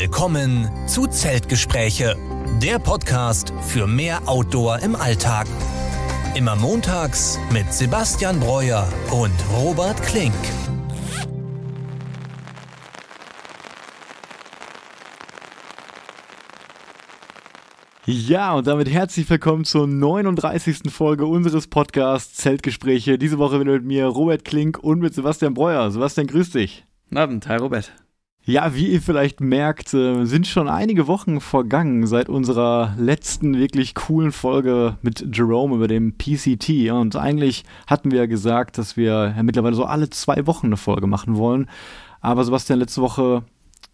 Willkommen zu Zeltgespräche, der Podcast für mehr Outdoor im Alltag. Immer montags mit Sebastian Breuer und Robert Klink. Ja, und damit herzlich willkommen zur 39. Folge unseres Podcasts Zeltgespräche. Diese Woche wieder mit mir Robert Klink und mit Sebastian Breuer. Sebastian, grüß dich. Guten Abend, hi Robert. Ja, wie ihr vielleicht merkt, äh, sind schon einige Wochen vergangen seit unserer letzten wirklich coolen Folge mit Jerome über dem PCT. Und eigentlich hatten wir ja gesagt, dass wir ja mittlerweile so alle zwei Wochen eine Folge machen wollen. Aber Sebastian, letzte Woche,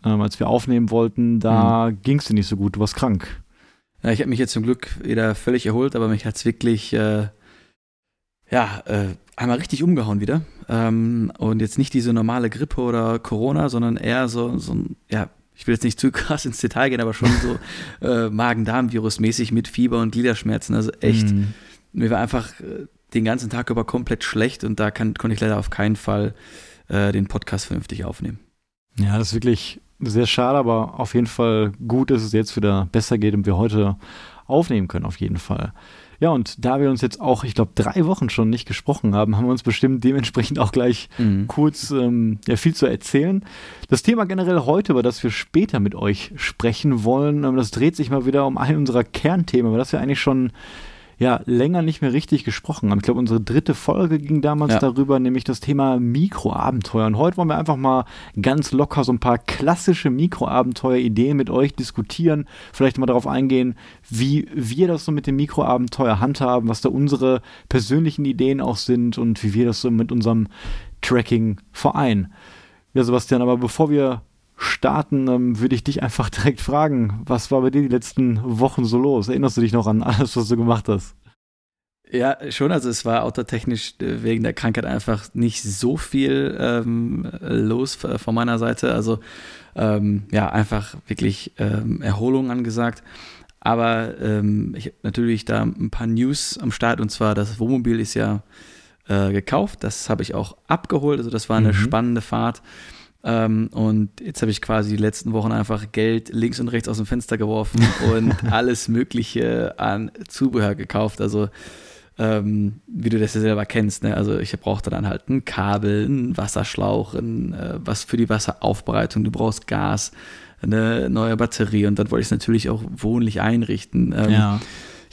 ähm, als wir aufnehmen wollten, da mhm. ging es dir nicht so gut. Du warst krank. Ja, ich habe mich jetzt zum Glück wieder völlig erholt, aber mich hat es wirklich, äh, ja, äh, einmal richtig umgehauen wieder. Ähm, und jetzt nicht diese normale Grippe oder Corona, sondern eher so, so ein, ja, ich will jetzt nicht zu krass ins Detail gehen, aber schon so äh, Magen-Darm-Virus-mäßig mit Fieber und Gliederschmerzen. Also echt, mm. mir war einfach äh, den ganzen Tag über komplett schlecht und da kann, konnte ich leider auf keinen Fall äh, den Podcast vernünftig aufnehmen. Ja, das ist wirklich sehr schade, aber auf jeden Fall gut, dass es jetzt wieder besser geht und wir heute aufnehmen können, auf jeden Fall. Ja, und da wir uns jetzt auch, ich glaube, drei Wochen schon nicht gesprochen haben, haben wir uns bestimmt dementsprechend auch gleich mhm. kurz ähm, ja, viel zu erzählen. Das Thema generell heute, über das wir später mit euch sprechen wollen, ähm, das dreht sich mal wieder um ein unserer Kernthemen, über das wir eigentlich schon ja länger nicht mehr richtig gesprochen haben. Ich glaube, unsere dritte Folge ging damals ja. darüber, nämlich das Thema Mikroabenteuer. Und heute wollen wir einfach mal ganz locker so ein paar klassische Mikroabenteuer-Ideen mit euch diskutieren. Vielleicht mal darauf eingehen, wie wir das so mit dem Mikroabenteuer handhaben, was da unsere persönlichen Ideen auch sind und wie wir das so mit unserem Tracking vereinen. Ja, Sebastian, aber bevor wir starten, ähm, würde ich dich einfach direkt fragen, was war bei dir die letzten Wochen so los? Erinnerst du dich noch an alles, was du gemacht hast? Ja, schon. Also es war autotechnisch äh, wegen der Krankheit einfach nicht so viel ähm, los von meiner Seite. Also ähm, ja, einfach wirklich ähm, Erholung angesagt. Aber ähm, ich habe natürlich da ein paar News am Start und zwar das Wohnmobil ist ja äh, gekauft. Das habe ich auch abgeholt. Also das war eine mhm. spannende Fahrt. Ähm, und jetzt habe ich quasi die letzten Wochen einfach Geld links und rechts aus dem Fenster geworfen und alles Mögliche an Zubehör gekauft. Also ähm, wie du das ja selber kennst. Ne? Also ich brauchte dann halt ein Kabel, einen Wasserschlauch, ein, äh, was für die Wasseraufbereitung. Du brauchst Gas, eine neue Batterie und dann wollte ich es natürlich auch wohnlich einrichten. Ähm, ja.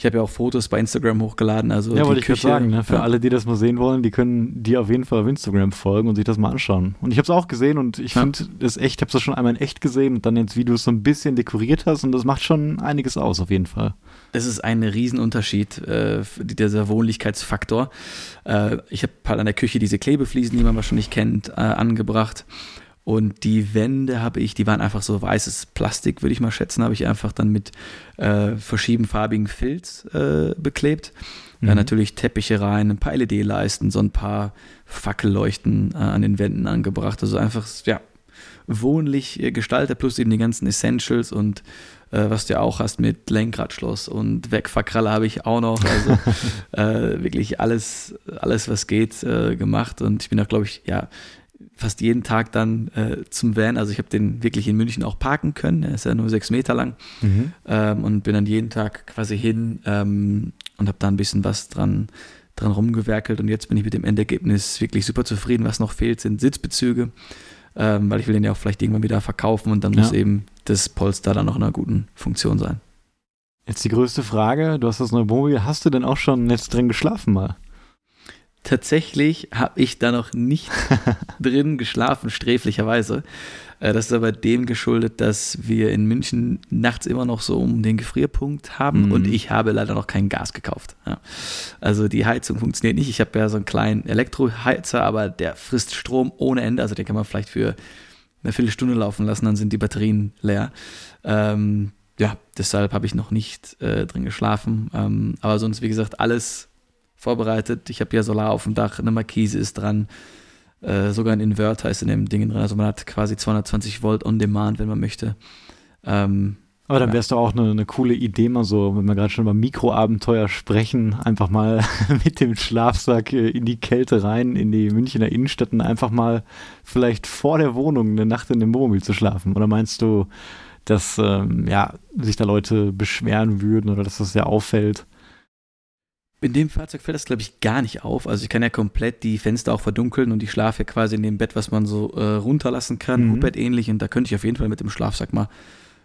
Ich habe ja auch Fotos bei Instagram hochgeladen. Also ja, wollte ich gerade sagen, ne? für ja. alle, die das mal sehen wollen, die können dir auf jeden Fall auf Instagram folgen und sich das mal anschauen. Und ich habe es auch gesehen und ich ja. finde es echt, ich habe es schon einmal in echt gesehen und dann jetzt, wie du es so ein bisschen dekoriert hast und das macht schon einiges aus, auf jeden Fall. Es ist ein Riesenunterschied, äh, dieser Wohnlichkeitsfaktor. Äh, ich habe halt an der Küche diese Klebefliesen, die man wahrscheinlich kennt, äh, angebracht. Und die Wände habe ich, die waren einfach so weißes Plastik, würde ich mal schätzen, habe ich einfach dann mit äh, verschiedenfarbigen Filz äh, beklebt. Mhm. Ja, natürlich Teppiche rein, ein paar LED-Leisten, so ein paar Fackelleuchten äh, an den Wänden angebracht. Also einfach, ja, wohnlich äh, gestaltet, plus eben die ganzen Essentials und äh, was du ja auch hast mit Lenkradschloss und Wegfahrkralle habe ich auch noch. Also äh, wirklich alles, alles, was geht, gemacht. Und ich bin auch, glaube ich, ja, fast jeden Tag dann äh, zum Van. Also ich habe den wirklich in München auch parken können. Er ist ja nur sechs Meter lang. Mhm. Ähm, und bin dann jeden Tag quasi hin ähm, und habe da ein bisschen was dran, dran rumgewerkelt. Und jetzt bin ich mit dem Endergebnis wirklich super zufrieden. Was noch fehlt, sind Sitzbezüge. Ähm, weil ich will den ja auch vielleicht irgendwann wieder verkaufen und dann ja. muss eben das Polster dann noch in einer guten Funktion sein. Jetzt die größte Frage, du hast das neue Wohnmobil, hast du denn auch schon jetzt drin geschlafen mal? Tatsächlich habe ich da noch nicht drin geschlafen, sträflicherweise. Äh, das ist aber dem geschuldet, dass wir in München nachts immer noch so um den Gefrierpunkt haben mhm. und ich habe leider noch kein Gas gekauft. Ja. Also die Heizung funktioniert nicht. Ich habe ja so einen kleinen Elektroheizer, aber der frisst Strom ohne Ende. Also den kann man vielleicht für eine Viertelstunde laufen lassen, dann sind die Batterien leer. Ähm, ja, deshalb habe ich noch nicht äh, drin geschlafen. Ähm, aber sonst, wie gesagt, alles vorbereitet. Ich habe ja Solar auf dem Dach, eine Markise ist dran, äh, sogar ein Inverter ist in dem Ding drin. Also man hat quasi 220 Volt on Demand, wenn man möchte. Ähm, aber dann wäre es doch auch eine, eine, coole Idee, mal so, wenn wir gerade schon über Mikroabenteuer sprechen, einfach mal mit dem Schlafsack äh, in die Kälte rein, in die Münchner Innenstadt und einfach mal vielleicht vor der Wohnung eine Nacht in dem Wohnmobil zu schlafen. Oder meinst du, dass ähm, ja, sich da Leute beschweren würden oder dass das sehr auffällt. In dem Fahrzeug fällt das, glaube ich, gar nicht auf. Also ich kann ja komplett die Fenster auch verdunkeln und ich schlafe ja quasi in dem Bett, was man so äh, runterlassen kann, mhm. Bett ähnlich. Und da könnte ich auf jeden Fall mit dem Schlafsack mal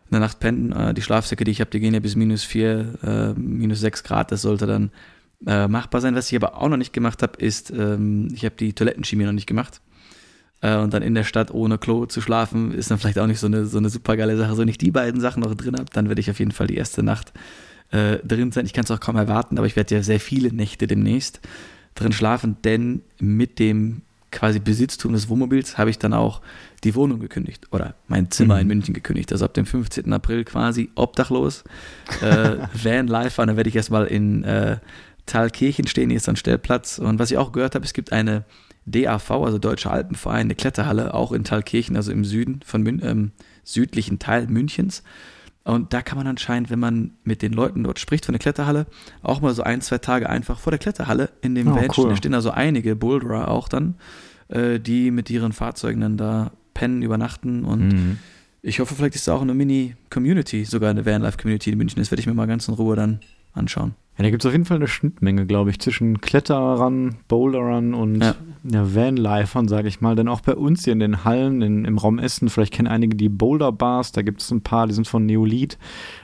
eine Nacht pennen. Äh, die Schlafsäcke, die ich habe, die gehen ja bis minus 4, äh, minus 6 Grad. Das sollte dann äh, machbar sein. Was ich aber auch noch nicht gemacht habe, ist, ähm, ich habe die Toilettenchemie noch nicht gemacht. Äh, und dann in der Stadt ohne Klo zu schlafen, ist dann vielleicht auch nicht so eine, so eine super geile Sache. So, wenn ich die beiden Sachen noch drin habe, dann werde ich auf jeden Fall die erste Nacht äh, drin sein. Ich kann es auch kaum erwarten, aber ich werde ja sehr viele Nächte demnächst drin schlafen, denn mit dem quasi Besitztum des Wohnmobils habe ich dann auch die Wohnung gekündigt oder mein Zimmer mhm. in München gekündigt. Also ab dem 15. April quasi obdachlos. Äh, Van Life, dann werde ich erstmal in äh, Thalkirchen stehen, hier ist ein Stellplatz. Und was ich auch gehört habe, es gibt eine DAV, also Deutsche Alpenverein, eine Kletterhalle, auch in Thalkirchen, also im Süden von Mün ähm, südlichen Teil Münchens. Und da kann man anscheinend, wenn man mit den Leuten dort spricht von der Kletterhalle, auch mal so ein, zwei Tage einfach vor der Kletterhalle in dem oh, Van cool. Da stehen also einige Boulderer auch dann, äh, die mit ihren Fahrzeugen dann da pennen, übernachten und mhm. ich hoffe, vielleicht ist da auch eine Mini-Community, sogar eine Vanlife-Community in München. Das werde ich mir mal ganz in Ruhe dann anschauen. Ja, da gibt es auf jeden Fall eine Schnittmenge, glaube ich, zwischen Kletterern, Boulderern und ja. ja Vanlifern, sage ich mal. Denn auch bei uns hier in den Hallen, in, im Raum Essen, vielleicht kennen einige die Boulder-Bars, da gibt es ein paar, die sind von Neolith.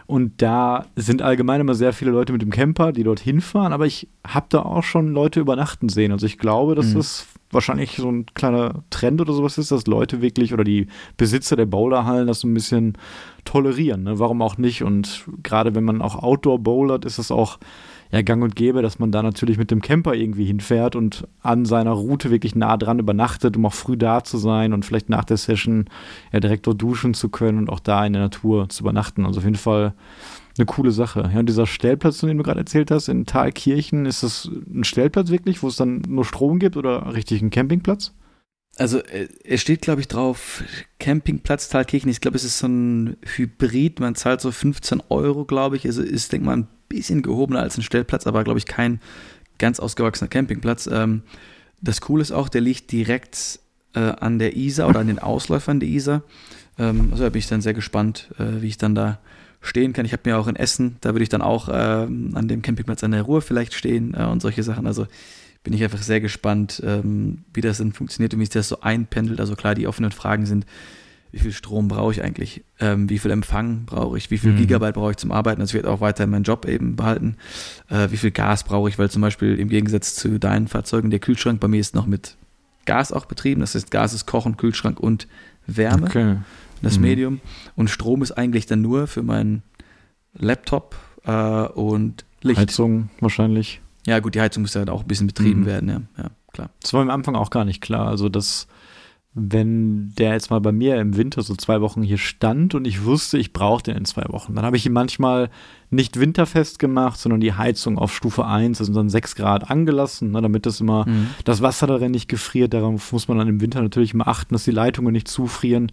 Und da sind allgemein immer sehr viele Leute mit dem Camper, die dort hinfahren. Aber ich habe da auch schon Leute übernachten sehen. Also ich glaube, dass mhm. das wahrscheinlich so ein kleiner Trend oder sowas ist, dass Leute wirklich oder die Besitzer der Boulderhallen das so ein bisschen tolerieren. Ne? Warum auch nicht? Und gerade wenn man auch Outdoor bowlert, ist es auch ja, gang und gäbe, dass man da natürlich mit dem Camper irgendwie hinfährt und an seiner Route wirklich nah dran übernachtet, um auch früh da zu sein und vielleicht nach der Session ja direkt dort duschen zu können und auch da in der Natur zu übernachten. Also auf jeden Fall eine coole Sache. Ja, und dieser Stellplatz, von dem du gerade erzählt hast, in Thalkirchen, ist das ein Stellplatz wirklich, wo es dann nur Strom gibt oder richtig ein Campingplatz? Also äh, es steht, glaube ich, drauf, Campingplatz Thalkirchen. Ich glaube, es ist so ein Hybrid. Man zahlt so 15 Euro, glaube ich. Also ist, denke mal, ein bisschen gehobener als ein Stellplatz, aber, glaube ich, kein ganz ausgewachsener Campingplatz. Ähm, das Coole ist auch, der liegt direkt äh, an der Isar oder an den Ausläufern der Isar. Ähm, also da bin ich dann sehr gespannt, äh, wie ich dann da stehen kann. Ich habe mir auch in Essen, da würde ich dann auch ähm, an dem Campingplatz an der Ruhr vielleicht stehen und solche Sachen. Also bin ich einfach sehr gespannt, ähm, wie das dann funktioniert und wie sich das so einpendelt. Also klar, die offenen Fragen sind, wie viel Strom brauche ich eigentlich, ähm, wie viel Empfang brauche ich, wie viel mhm. Gigabyte brauche ich zum Arbeiten. Also ich werde auch weiter meinen Job eben behalten. Äh, wie viel Gas brauche ich, weil zum Beispiel im Gegensatz zu deinen Fahrzeugen der Kühlschrank bei mir ist noch mit Gas auch betrieben. Das heißt, Gas ist Kochen, Kühlschrank und Wärme. Okay. Das mhm. Medium. Und Strom ist eigentlich dann nur für meinen Laptop äh, und Licht. Heizung wahrscheinlich. Ja, gut, die Heizung muss ja halt auch ein bisschen betrieben mhm. werden, ja. ja, klar. Das war am Anfang auch gar nicht klar. Also, dass, wenn der jetzt mal bei mir im Winter so zwei Wochen hier stand und ich wusste, ich brauche den in zwei Wochen, dann habe ich ihn manchmal nicht winterfest gemacht, sondern die Heizung auf Stufe 1, also dann 6 Grad angelassen, ne, damit das immer mhm. das Wasser darin nicht gefriert. Darauf muss man dann im Winter natürlich mal achten, dass die Leitungen nicht zufrieren.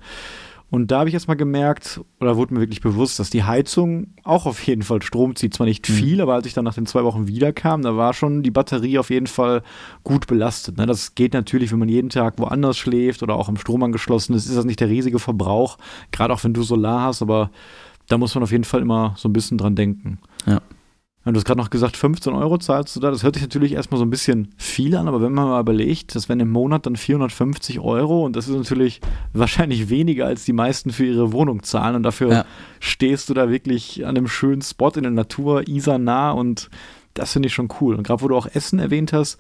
Und da habe ich erstmal gemerkt, oder wurde mir wirklich bewusst, dass die Heizung auch auf jeden Fall Strom zieht. Zwar nicht mhm. viel, mhm. aber als ich dann nach den zwei Wochen wiederkam, da war schon die Batterie auf jeden Fall gut belastet. Ne? Das geht natürlich, wenn man jeden Tag woanders schläft oder auch am Strom angeschlossen ist, ist das nicht der riesige Verbrauch, gerade auch wenn du Solar hast, aber da muss man auf jeden Fall immer so ein bisschen dran denken. Ja. Du hast gerade noch gesagt, 15 Euro zahlst du da. Das hört sich natürlich erstmal so ein bisschen viel an, aber wenn man mal überlegt, das wären im Monat dann 450 Euro und das ist natürlich wahrscheinlich weniger, als die meisten für ihre Wohnung zahlen. Und dafür ja. stehst du da wirklich an einem schönen Spot in der Natur, Isar nah und das finde ich schon cool. Und gerade wo du auch Essen erwähnt hast,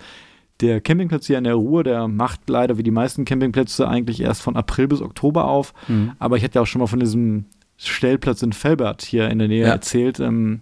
der Campingplatz hier in der Ruhr, der macht leider wie die meisten Campingplätze eigentlich erst von April bis Oktober auf. Mhm. Aber ich hatte ja auch schon mal von diesem Stellplatz in Felbert hier in der Nähe ja. erzählt. Ähm,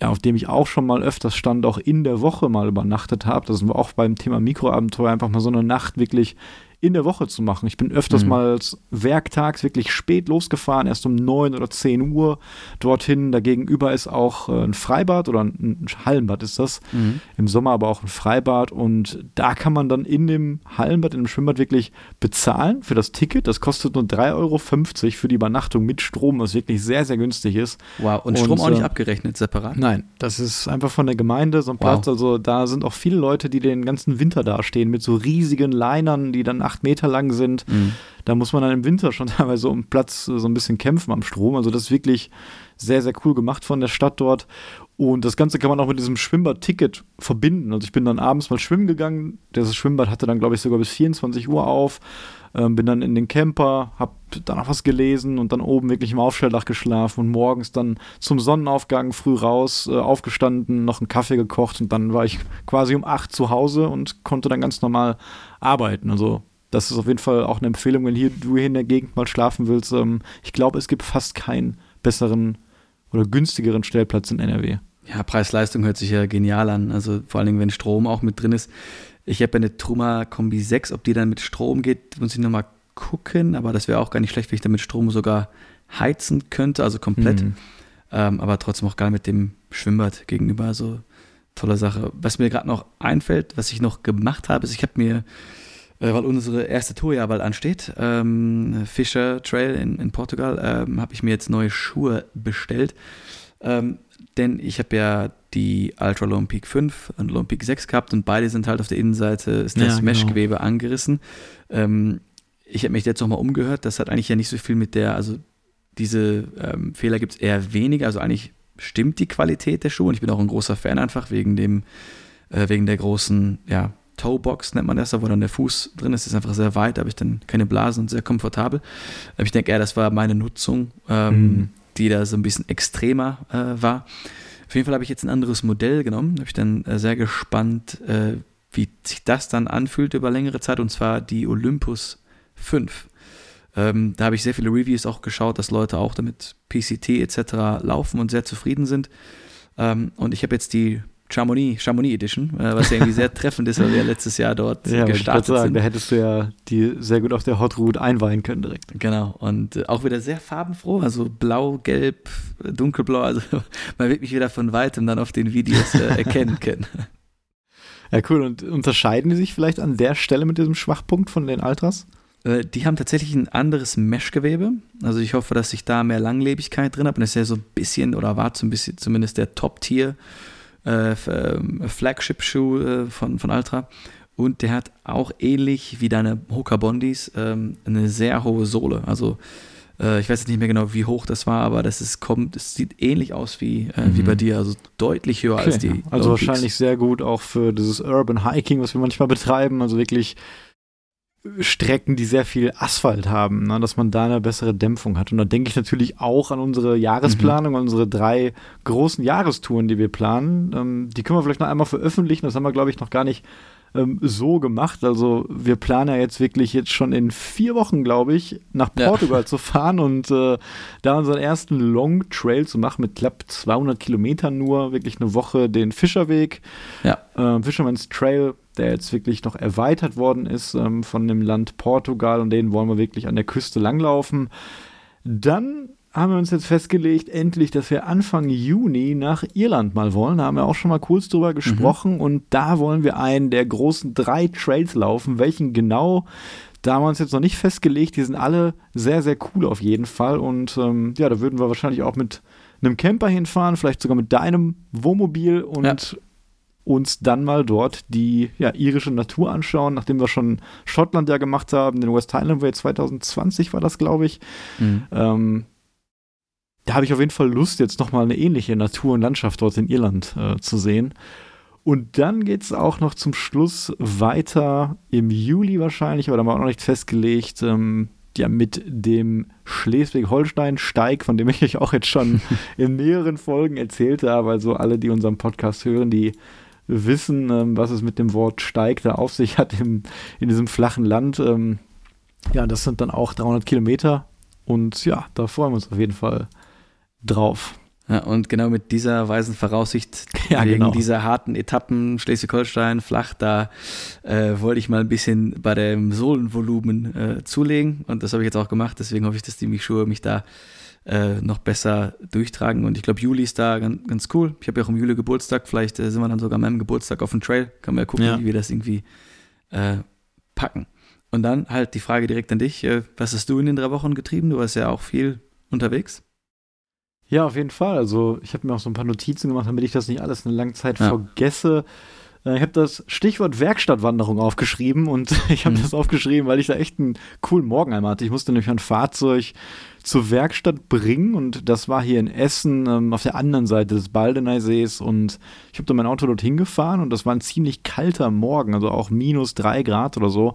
ja, auf dem ich auch schon mal öfters stand, auch in der Woche mal übernachtet habe. Das war auch beim Thema Mikroabenteuer einfach mal so eine Nacht wirklich in der Woche zu machen. Ich bin öfters mhm. mal werktags wirklich spät losgefahren, erst um 9 oder 10 Uhr dorthin. Dagegenüber ist auch äh, ein Freibad oder ein Hallenbad ist das. Mhm. Im Sommer aber auch ein Freibad. Und da kann man dann in dem Hallenbad, in dem Schwimmbad wirklich bezahlen für das Ticket. Das kostet nur 3,50 Euro für die Übernachtung mit Strom, was wirklich sehr, sehr günstig ist. Wow, und, und Strom auch nicht äh, abgerechnet separat? Nein, das ist einfach von der Gemeinde so ein wow. Platz. Also da sind auch viele Leute, die den ganzen Winter dastehen mit so riesigen Linern, die dann acht Meter lang sind. Mhm. Da muss man dann im Winter schon teilweise um Platz so ein bisschen kämpfen am Strom. Also das ist wirklich sehr, sehr cool gemacht von der Stadt dort. Und das Ganze kann man auch mit diesem Schwimmbad-Ticket verbinden. Also ich bin dann abends mal schwimmen gegangen. Das Schwimmbad hatte dann, glaube ich, sogar bis 24 Uhr auf. Ähm, bin dann in den Camper, hab danach was gelesen und dann oben wirklich im Aufstelldach geschlafen und morgens dann zum Sonnenaufgang früh raus, äh, aufgestanden, noch einen Kaffee gekocht und dann war ich quasi um 8 zu Hause und konnte dann ganz normal arbeiten. Also das ist auf jeden Fall auch eine Empfehlung, wenn hier, du hier in der Gegend mal schlafen willst. Ähm, ich glaube, es gibt fast keinen besseren oder günstigeren Stellplatz in NRW. Ja, Preis-Leistung hört sich ja genial an. Also vor allen Dingen, wenn Strom auch mit drin ist. Ich habe eine Truma Kombi 6, ob die dann mit Strom geht, muss ich nochmal gucken, aber das wäre auch gar nicht schlecht, wenn ich damit Strom sogar heizen könnte, also komplett. Mhm. Ähm, aber trotzdem auch geil mit dem Schwimmbad gegenüber. Also tolle Sache. Was mir gerade noch einfällt, was ich noch gemacht habe, ist, ich habe mir, weil unsere erste Tour ja bald ansteht, ähm, Fischer Trail in, in Portugal, ähm, habe ich mir jetzt neue Schuhe bestellt. Ähm, denn ich habe ja die Ultra Lone Peak 5 und Lone Peak 6 gehabt und beide sind halt auf der Innenseite, ist das ja, genau. Meshgewebe angerissen. Ähm, ich habe mich jetzt nochmal umgehört, das hat eigentlich ja nicht so viel mit der, also diese ähm, Fehler gibt es eher weniger, also eigentlich stimmt die Qualität der Schuhe und ich bin auch ein großer Fan einfach wegen dem, äh, wegen der großen, ja, Toebox nennt man das, wo dann der Fuß drin ist, ist einfach sehr weit, da habe ich dann keine Blasen und sehr komfortabel. Aber ich denke eher, das war meine Nutzung, ähm, mhm. die da so ein bisschen extremer äh, war. Auf jeden Fall habe ich jetzt ein anderes Modell genommen, da bin ich dann äh, sehr gespannt, äh, wie sich das dann anfühlt über längere Zeit, und zwar die Olympus 5. Ähm, da habe ich sehr viele Reviews auch geschaut, dass Leute auch damit PCT etc. laufen und sehr zufrieden sind. Ähm, und ich habe jetzt die Chamonix, Chamonix Edition, äh, was ja irgendwie sehr treffend ist, weil wir letztes Jahr dort ja, gestartet sagen, sind. Da hättest du ja die sehr gut auf der Hot Route einweihen können direkt. Genau, und äh, auch wieder sehr farbenfroh, also blau, gelb, dunkelblau, also man wird mich wieder von weitem dann auf den Videos äh, erkennen können. Ja, cool. Und unterscheiden die sich vielleicht an der Stelle mit diesem Schwachpunkt von den Ultras? Äh, die haben tatsächlich ein anderes Meshgewebe. Also ich hoffe, dass ich da mehr Langlebigkeit drin habe. Und das ist ja so ein bisschen, oder war so ein bisschen zumindest der Top-Tier äh, ähm, Flagship-Schuh äh, von, von Ultra. Und der hat auch ähnlich wie deine Hoka Bondis ähm, eine sehr hohe Sohle. Also äh, ich weiß jetzt nicht mehr genau, wie hoch das war, aber das ist, kommt, es sieht ähnlich aus wie, äh, mhm. wie bei dir, also deutlich höher okay. als die. Also wahrscheinlich sehr gut auch für dieses Urban Hiking, was wir manchmal betreiben. Also wirklich Strecken, die sehr viel Asphalt haben, ne, dass man da eine bessere Dämpfung hat. Und da denke ich natürlich auch an unsere Jahresplanung, mhm. unsere drei großen Jahrestouren, die wir planen. Ähm, die können wir vielleicht noch einmal veröffentlichen. Das haben wir, glaube ich, noch gar nicht ähm, so gemacht. Also wir planen ja jetzt wirklich jetzt schon in vier Wochen, glaube ich, nach Portugal ja. zu fahren und äh, da unseren ersten Long Trail zu machen mit knapp 200 Kilometern nur, wirklich eine Woche den Fischerweg, ja. äh, Fisherman's Trail der jetzt wirklich noch erweitert worden ist ähm, von dem Land Portugal und den wollen wir wirklich an der Küste langlaufen. Dann haben wir uns jetzt festgelegt, endlich, dass wir Anfang Juni nach Irland mal wollen. Da haben wir auch schon mal kurz drüber gesprochen mhm. und da wollen wir einen der großen drei Trails laufen. Welchen genau? Da haben wir uns jetzt noch nicht festgelegt. Die sind alle sehr, sehr cool auf jeden Fall. Und ähm, ja, da würden wir wahrscheinlich auch mit einem Camper hinfahren, vielleicht sogar mit deinem Wohnmobil und ja uns dann mal dort die ja, irische Natur anschauen, nachdem wir schon Schottland ja gemacht haben, den West Highland Way 2020 war das, glaube ich. Mhm. Ähm, da habe ich auf jeden Fall Lust, jetzt nochmal eine ähnliche Natur und Landschaft dort in Irland äh, zu sehen. Und dann geht es auch noch zum Schluss weiter im Juli wahrscheinlich, aber da haben wir auch noch nicht festgelegt, ähm, ja, mit dem Schleswig-Holstein-Steig, von dem ich euch auch jetzt schon in mehreren Folgen erzählt habe. Also alle, die unseren Podcast hören, die wissen, ähm, was es mit dem Wort Steig da auf sich hat im, in diesem flachen Land. Ähm, ja, das sind dann auch 300 Kilometer und ja, da freuen wir uns auf jeden Fall drauf. Ja, und genau mit dieser weisen Voraussicht, ja, wegen genau. dieser harten Etappen Schleswig-Holstein flach, da äh, wollte ich mal ein bisschen bei dem Sohlenvolumen äh, zulegen und das habe ich jetzt auch gemacht. Deswegen hoffe ich, dass die Schuhe mich da äh, noch besser durchtragen. Und ich glaube, Juli ist da ganz, ganz cool. Ich habe ja auch im Juli Geburtstag. Vielleicht äh, sind wir dann sogar an meinem Geburtstag auf dem Trail. Kann man ja gucken, ja. wie wir das irgendwie äh, packen. Und dann halt die Frage direkt an dich. Äh, was hast du in den drei Wochen getrieben? Du warst ja auch viel unterwegs. Ja, auf jeden Fall. Also ich habe mir auch so ein paar Notizen gemacht, damit ich das nicht alles eine lange Zeit ja. vergesse. Äh, ich habe das Stichwort Werkstattwanderung aufgeschrieben und ich habe mhm. das aufgeschrieben, weil ich da echt einen coolen Morgen einmal hatte. Ich musste nämlich ein Fahrzeug zur Werkstatt bringen und das war hier in Essen ähm, auf der anderen Seite des Baldeneysees und ich habe dann mein Auto dorthin gefahren und das war ein ziemlich kalter Morgen, also auch minus drei Grad oder so.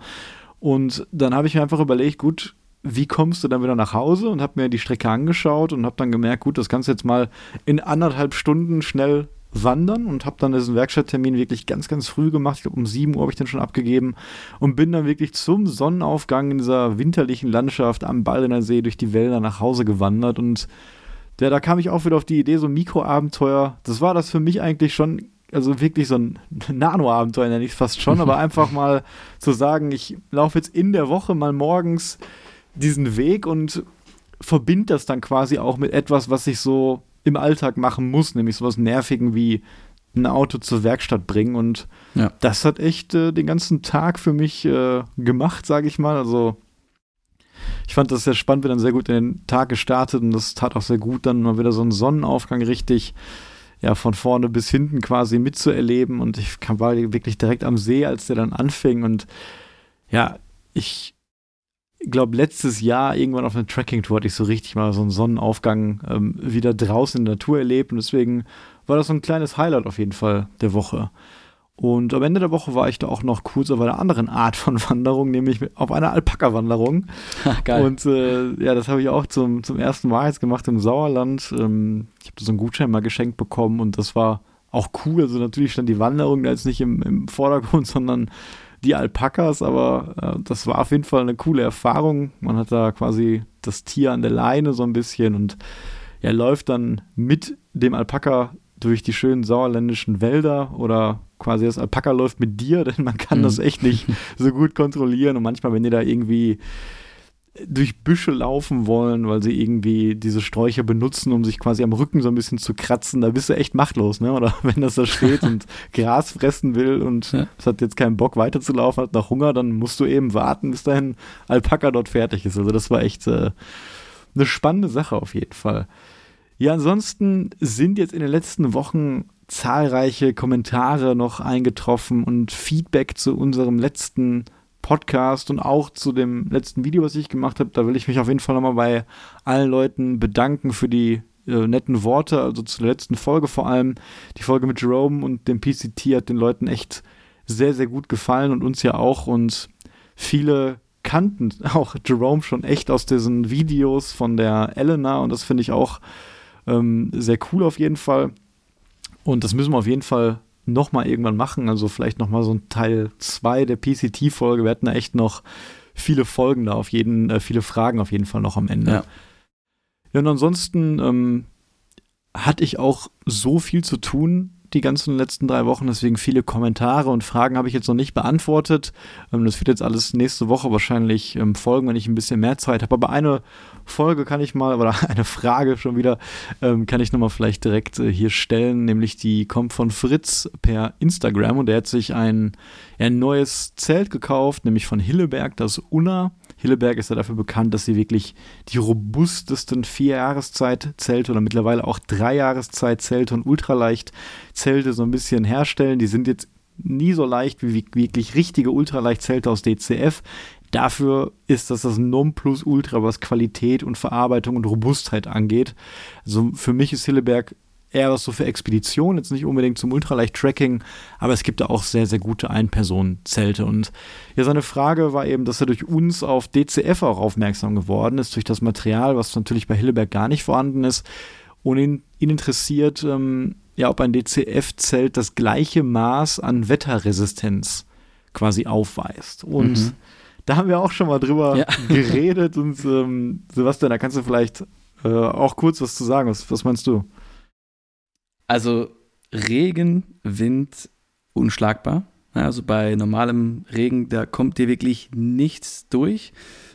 Und dann habe ich mir einfach überlegt, gut, wie kommst du dann wieder nach Hause und habe mir die Strecke angeschaut und habe dann gemerkt, gut, das kannst du jetzt mal in anderthalb Stunden schnell wandern und habe dann diesen Werkstatttermin wirklich ganz, ganz früh gemacht. Ich glaube, um 7 Uhr habe ich den schon abgegeben und bin dann wirklich zum Sonnenaufgang in dieser winterlichen Landschaft am Baldener See durch die Wälder nach Hause gewandert und ja, da kam ich auch wieder auf die Idee, so ein Mikroabenteuer. Das war das für mich eigentlich schon, also wirklich so ein Nano-Abenteuer, nenne ich es fast schon, aber einfach mal zu sagen, ich laufe jetzt in der Woche mal morgens diesen Weg und verbinde das dann quasi auch mit etwas, was ich so im Alltag machen muss, nämlich sowas Nervigen wie ein Auto zur Werkstatt bringen. Und ja. das hat echt äh, den ganzen Tag für mich äh, gemacht, sage ich mal. Also ich fand das sehr spannend, wir dann sehr gut in den Tag gestartet und das tat auch sehr gut, dann mal wieder so einen Sonnenaufgang richtig ja, von vorne bis hinten quasi mitzuerleben. Und ich kam, war wirklich direkt am See, als der dann anfing. Und ja, ich glaube, letztes Jahr irgendwann auf einer Tracking-Tour hatte ich so richtig mal so einen Sonnenaufgang ähm, wieder draußen in der Natur erlebt und deswegen war das so ein kleines Highlight auf jeden Fall der Woche. Und am Ende der Woche war ich da auch noch kurz auf einer anderen Art von Wanderung, nämlich auf einer Alpaka-Wanderung. Geil. Und äh, ja, das habe ich auch zum, zum ersten Mal jetzt gemacht im Sauerland. Ähm, ich habe so einen Gutschein mal geschenkt bekommen und das war auch cool. Also natürlich stand die Wanderung da jetzt nicht im, im Vordergrund, sondern die Alpakas, aber äh, das war auf jeden Fall eine coole Erfahrung. Man hat da quasi das Tier an der Leine so ein bisschen und er läuft dann mit dem Alpaka durch die schönen sauerländischen Wälder oder quasi das Alpaka läuft mit dir, denn man kann mhm. das echt nicht so gut kontrollieren und manchmal, wenn ihr da irgendwie durch Büsche laufen wollen, weil sie irgendwie diese Sträucher benutzen, um sich quasi am Rücken so ein bisschen zu kratzen, da bist du echt machtlos, ne? Oder wenn das da steht und Gras fressen will und ja. es hat jetzt keinen Bock weiterzulaufen, hat noch Hunger, dann musst du eben warten, bis dein Alpaka dort fertig ist. Also das war echt äh, eine spannende Sache auf jeden Fall. Ja, ansonsten sind jetzt in den letzten Wochen zahlreiche Kommentare noch eingetroffen und Feedback zu unserem letzten Podcast und auch zu dem letzten Video, was ich gemacht habe. Da will ich mich auf jeden Fall nochmal bei allen Leuten bedanken für die äh, netten Worte, also zur letzten Folge vor allem. Die Folge mit Jerome und dem PCT hat den Leuten echt sehr, sehr gut gefallen und uns ja auch. Und viele kannten auch Jerome schon echt aus diesen Videos von der Elena und das finde ich auch ähm, sehr cool auf jeden Fall. Und das müssen wir auf jeden Fall nochmal irgendwann machen. Also vielleicht nochmal so ein Teil 2 der PCT-Folge. Wir hatten da echt noch viele Folgen da auf jeden, äh, viele Fragen auf jeden Fall noch am Ende. Ja, ja und ansonsten ähm, hatte ich auch so viel zu tun die ganzen letzten drei Wochen, deswegen viele Kommentare und Fragen habe ich jetzt noch nicht beantwortet. Ähm, das wird jetzt alles nächste Woche wahrscheinlich ähm, folgen, wenn ich ein bisschen mehr Zeit habe. Aber eine Folge kann ich mal, oder eine Frage schon wieder, ähm, kann ich nochmal vielleicht direkt äh, hier stellen, nämlich die kommt von Fritz per Instagram und der hat sich ein, ein neues Zelt gekauft, nämlich von Hilleberg, das Unna. Hilleberg ist ja dafür bekannt, dass sie wirklich die robustesten vier Jahreszeit-Zelte oder mittlerweile auch drei Jahreszeit-Zelte und Ultraleicht-Zelte so ein bisschen herstellen. Die sind jetzt nie so leicht wie wirklich richtige Ultraleicht-Zelte aus DCF. Dafür ist das das Nonplusultra, was Qualität und Verarbeitung und Robustheit angeht. Also für mich ist Hilleberg eher was so für Expeditionen, jetzt nicht unbedingt zum Ultraleicht-Tracking, aber es gibt da auch sehr, sehr gute Ein-Personen-Zelte. Und ja, seine Frage war eben, dass er durch uns auf DCF auch aufmerksam geworden ist, durch das Material, was natürlich bei Hilleberg gar nicht vorhanden ist. Und ihn, ihn interessiert, ähm, ja, ob ein DCF-Zelt das gleiche Maß an Wetterresistenz quasi aufweist. Und mhm. da haben wir auch schon mal drüber ja. geredet. Und ähm, Sebastian, da kannst du vielleicht äh, auch kurz was zu sagen. Was, was meinst du? Also Regen, Wind, unschlagbar. Also bei normalem Regen, da kommt dir wirklich nichts durch.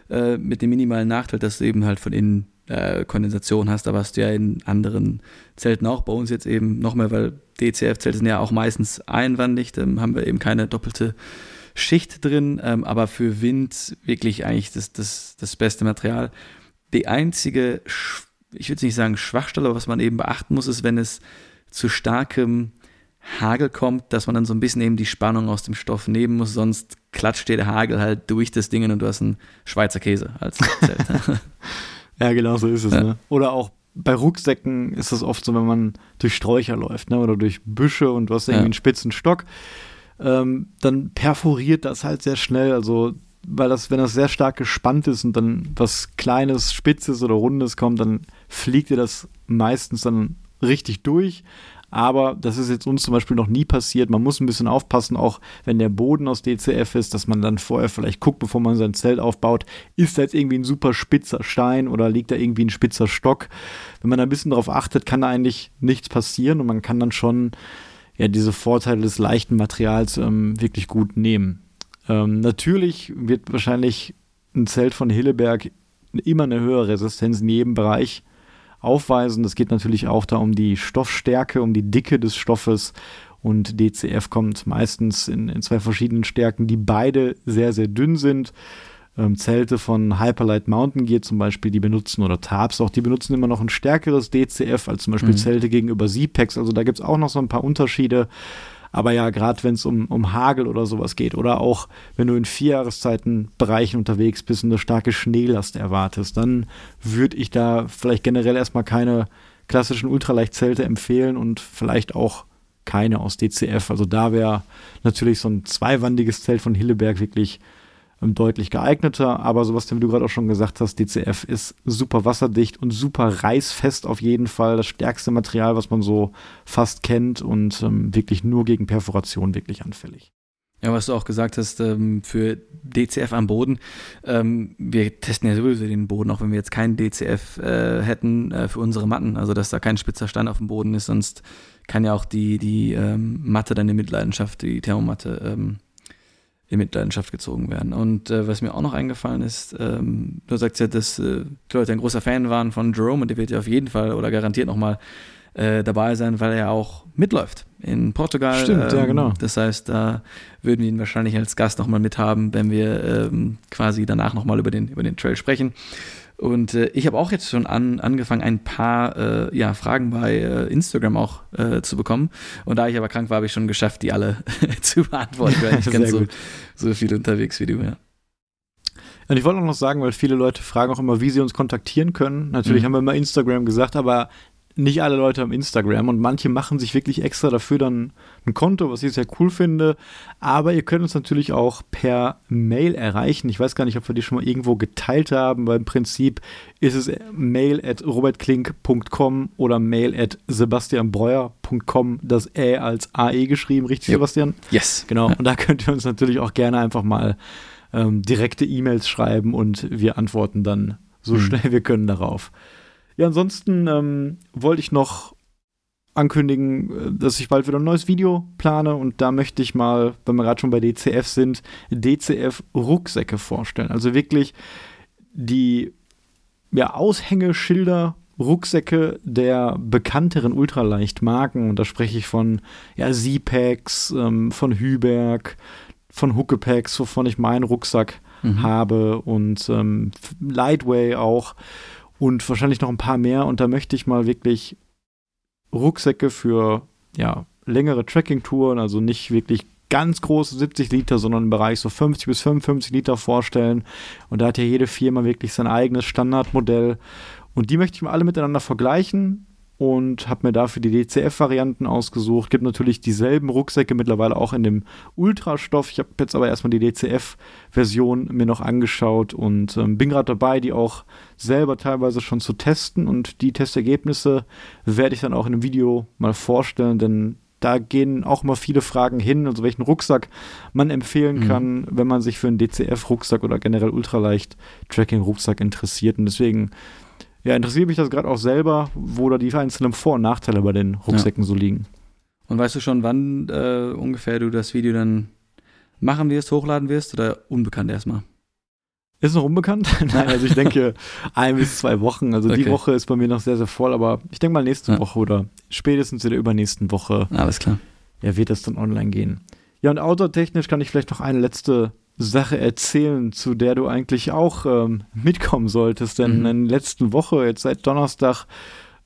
Äh, mit dem minimalen Nachteil, dass du eben halt von innen äh, Kondensation hast. Da hast du ja in anderen Zelten auch. Bei uns jetzt eben noch mehr, weil DCF-Zelte sind ja auch meistens einwandig. Dann haben wir eben keine doppelte Schicht drin. Ähm, aber für Wind wirklich eigentlich das, das, das beste Material. Die einzige, ich würde nicht sagen Schwachstelle, aber was man eben beachten muss, ist, wenn es zu starkem Hagel kommt, dass man dann so ein bisschen eben die Spannung aus dem Stoff nehmen muss, sonst klatscht dir der Hagel halt durch das Ding und du hast einen Schweizer Käse als Zelt. ja, genau so ist es. Ja. Ne? Oder auch bei Rucksäcken ist es oft so, wenn man durch Sträucher läuft ne? oder durch Büsche und du hast irgendwie ja. einen spitzen Stock, ähm, dann perforiert das halt sehr schnell. Also weil das, wenn das sehr stark gespannt ist und dann was Kleines, Spitzes oder Rundes kommt, dann fliegt dir das meistens dann richtig durch. Aber das ist jetzt uns zum Beispiel noch nie passiert. Man muss ein bisschen aufpassen, auch wenn der Boden aus DCF ist, dass man dann vorher vielleicht guckt, bevor man sein Zelt aufbaut, ist da jetzt irgendwie ein super spitzer Stein oder liegt da irgendwie ein spitzer Stock. Wenn man da ein bisschen darauf achtet, kann da eigentlich nichts passieren und man kann dann schon ja, diese Vorteile des leichten Materials ähm, wirklich gut nehmen. Ähm, natürlich wird wahrscheinlich ein Zelt von Hilleberg immer eine höhere Resistenz in jedem Bereich aufweisen. Es geht natürlich auch da um die Stoffstärke, um die Dicke des Stoffes. Und DCF kommt meistens in, in zwei verschiedenen Stärken, die beide sehr, sehr dünn sind. Ähm, Zelte von Hyperlight Mountain Gear zum Beispiel, die benutzen, oder Tabs auch, die benutzen immer noch ein stärkeres DCF als zum Beispiel mhm. Zelte gegenüber Z-Packs. Also da gibt es auch noch so ein paar Unterschiede. Aber ja, gerade wenn es um, um Hagel oder sowas geht oder auch wenn du in Vierjahreszeitenbereichen unterwegs bist und eine starke Schneelast erwartest, dann würde ich da vielleicht generell erstmal keine klassischen Ultraleichtzelte empfehlen und vielleicht auch keine aus DCF. Also da wäre natürlich so ein zweiwandiges Zelt von Hilleberg wirklich deutlich geeigneter. Aber sowas, wie du gerade auch schon gesagt hast, DCF ist super wasserdicht und super reißfest auf jeden Fall. Das stärkste Material, was man so fast kennt und ähm, wirklich nur gegen Perforation wirklich anfällig. Ja, was du auch gesagt hast, ähm, für DCF am Boden, ähm, wir testen ja sowieso den Boden, auch wenn wir jetzt keinen DCF äh, hätten äh, für unsere Matten, also dass da kein spitzer Stein auf dem Boden ist, sonst kann ja auch die, die ähm, Matte in Mitleidenschaft, die Thermomatte, ähm, in Mitleidenschaft gezogen werden. Und äh, was mir auch noch eingefallen ist, ähm, du sagst ja, dass äh, die Leute ein großer Fan waren von Jerome und der wird ja auf jeden Fall oder garantiert nochmal äh, dabei sein, weil er auch mitläuft in Portugal. Stimmt, ähm, ja, genau. Das heißt, da würden wir ihn wahrscheinlich als Gast nochmal mithaben, wenn wir ähm, quasi danach nochmal über den, über den Trail sprechen. Und äh, ich habe auch jetzt schon an, angefangen, ein paar äh, ja, Fragen bei äh, Instagram auch äh, zu bekommen. Und da ich aber krank war, habe ich schon geschafft, die alle zu beantworten, weil ich ganz so, so viel unterwegs wie du, ja. Und ich wollte auch noch sagen, weil viele Leute fragen auch immer, wie sie uns kontaktieren können. Natürlich mhm. haben wir immer Instagram gesagt, aber nicht alle Leute haben Instagram und manche machen sich wirklich extra dafür dann ein Konto, was ich sehr cool finde. Aber ihr könnt uns natürlich auch per Mail erreichen. Ich weiß gar nicht, ob wir die schon mal irgendwo geteilt haben, weil im Prinzip ist es mail at robertklink.com oder mail at sebastianbreuer.com, das Ä als AE geschrieben, richtig, jo. Sebastian? Yes. Genau. Und da könnt ihr uns natürlich auch gerne einfach mal ähm, direkte E-Mails schreiben und wir antworten dann so hm. schnell wir können darauf. Ja, ansonsten ähm, wollte ich noch ankündigen, äh, dass ich bald wieder ein neues Video plane und da möchte ich mal, wenn wir gerade schon bei DCF sind, DCF-Rucksäcke vorstellen. Also wirklich die ja, Aushängeschilder, Rucksäcke der bekannteren Ultraleichtmarken. Und da spreche ich von ja, Z-Packs, ähm, von Hüberg, von Huckepax, wovon ich meinen Rucksack mhm. habe und ähm, Lightway auch und wahrscheinlich noch ein paar mehr. Und da möchte ich mal wirklich Rucksäcke für ja, längere Tracking-Touren, also nicht wirklich ganz große 70 Liter, sondern im Bereich so 50 bis 55 Liter vorstellen. Und da hat ja jede Firma wirklich sein eigenes Standardmodell. Und die möchte ich mal alle miteinander vergleichen und habe mir dafür die DCF-Varianten ausgesucht. Gibt natürlich dieselben Rucksäcke mittlerweile auch in dem Ultrastoff. Ich habe jetzt aber erstmal die DCF-Version mir noch angeschaut und ähm, bin gerade dabei, die auch selber teilweise schon zu testen. Und die Testergebnisse werde ich dann auch in einem Video mal vorstellen, denn da gehen auch mal viele Fragen hin, also welchen Rucksack man empfehlen mhm. kann, wenn man sich für einen DCF-Rucksack oder generell ultraleicht Tracking-Rucksack interessiert. Und deswegen ja, interessiert mich das gerade auch selber, wo da die einzelnen Vor- und Nachteile bei den Rucksäcken ja. so liegen. Und weißt du schon, wann äh, ungefähr du das Video dann machen wirst, hochladen wirst oder unbekannt erstmal? Ist noch unbekannt? Nein, also ich denke ein bis zwei Wochen. Also okay. die Woche ist bei mir noch sehr, sehr voll, aber ich denke mal nächste ja. Woche oder spätestens in der übernächsten Woche. Alles klar. Ja, wird das dann online gehen. Ja, und outdoor-technisch kann ich vielleicht noch eine letzte Sache erzählen, zu der du eigentlich auch ähm, mitkommen solltest. Denn mhm. in der letzten Woche, jetzt seit Donnerstag,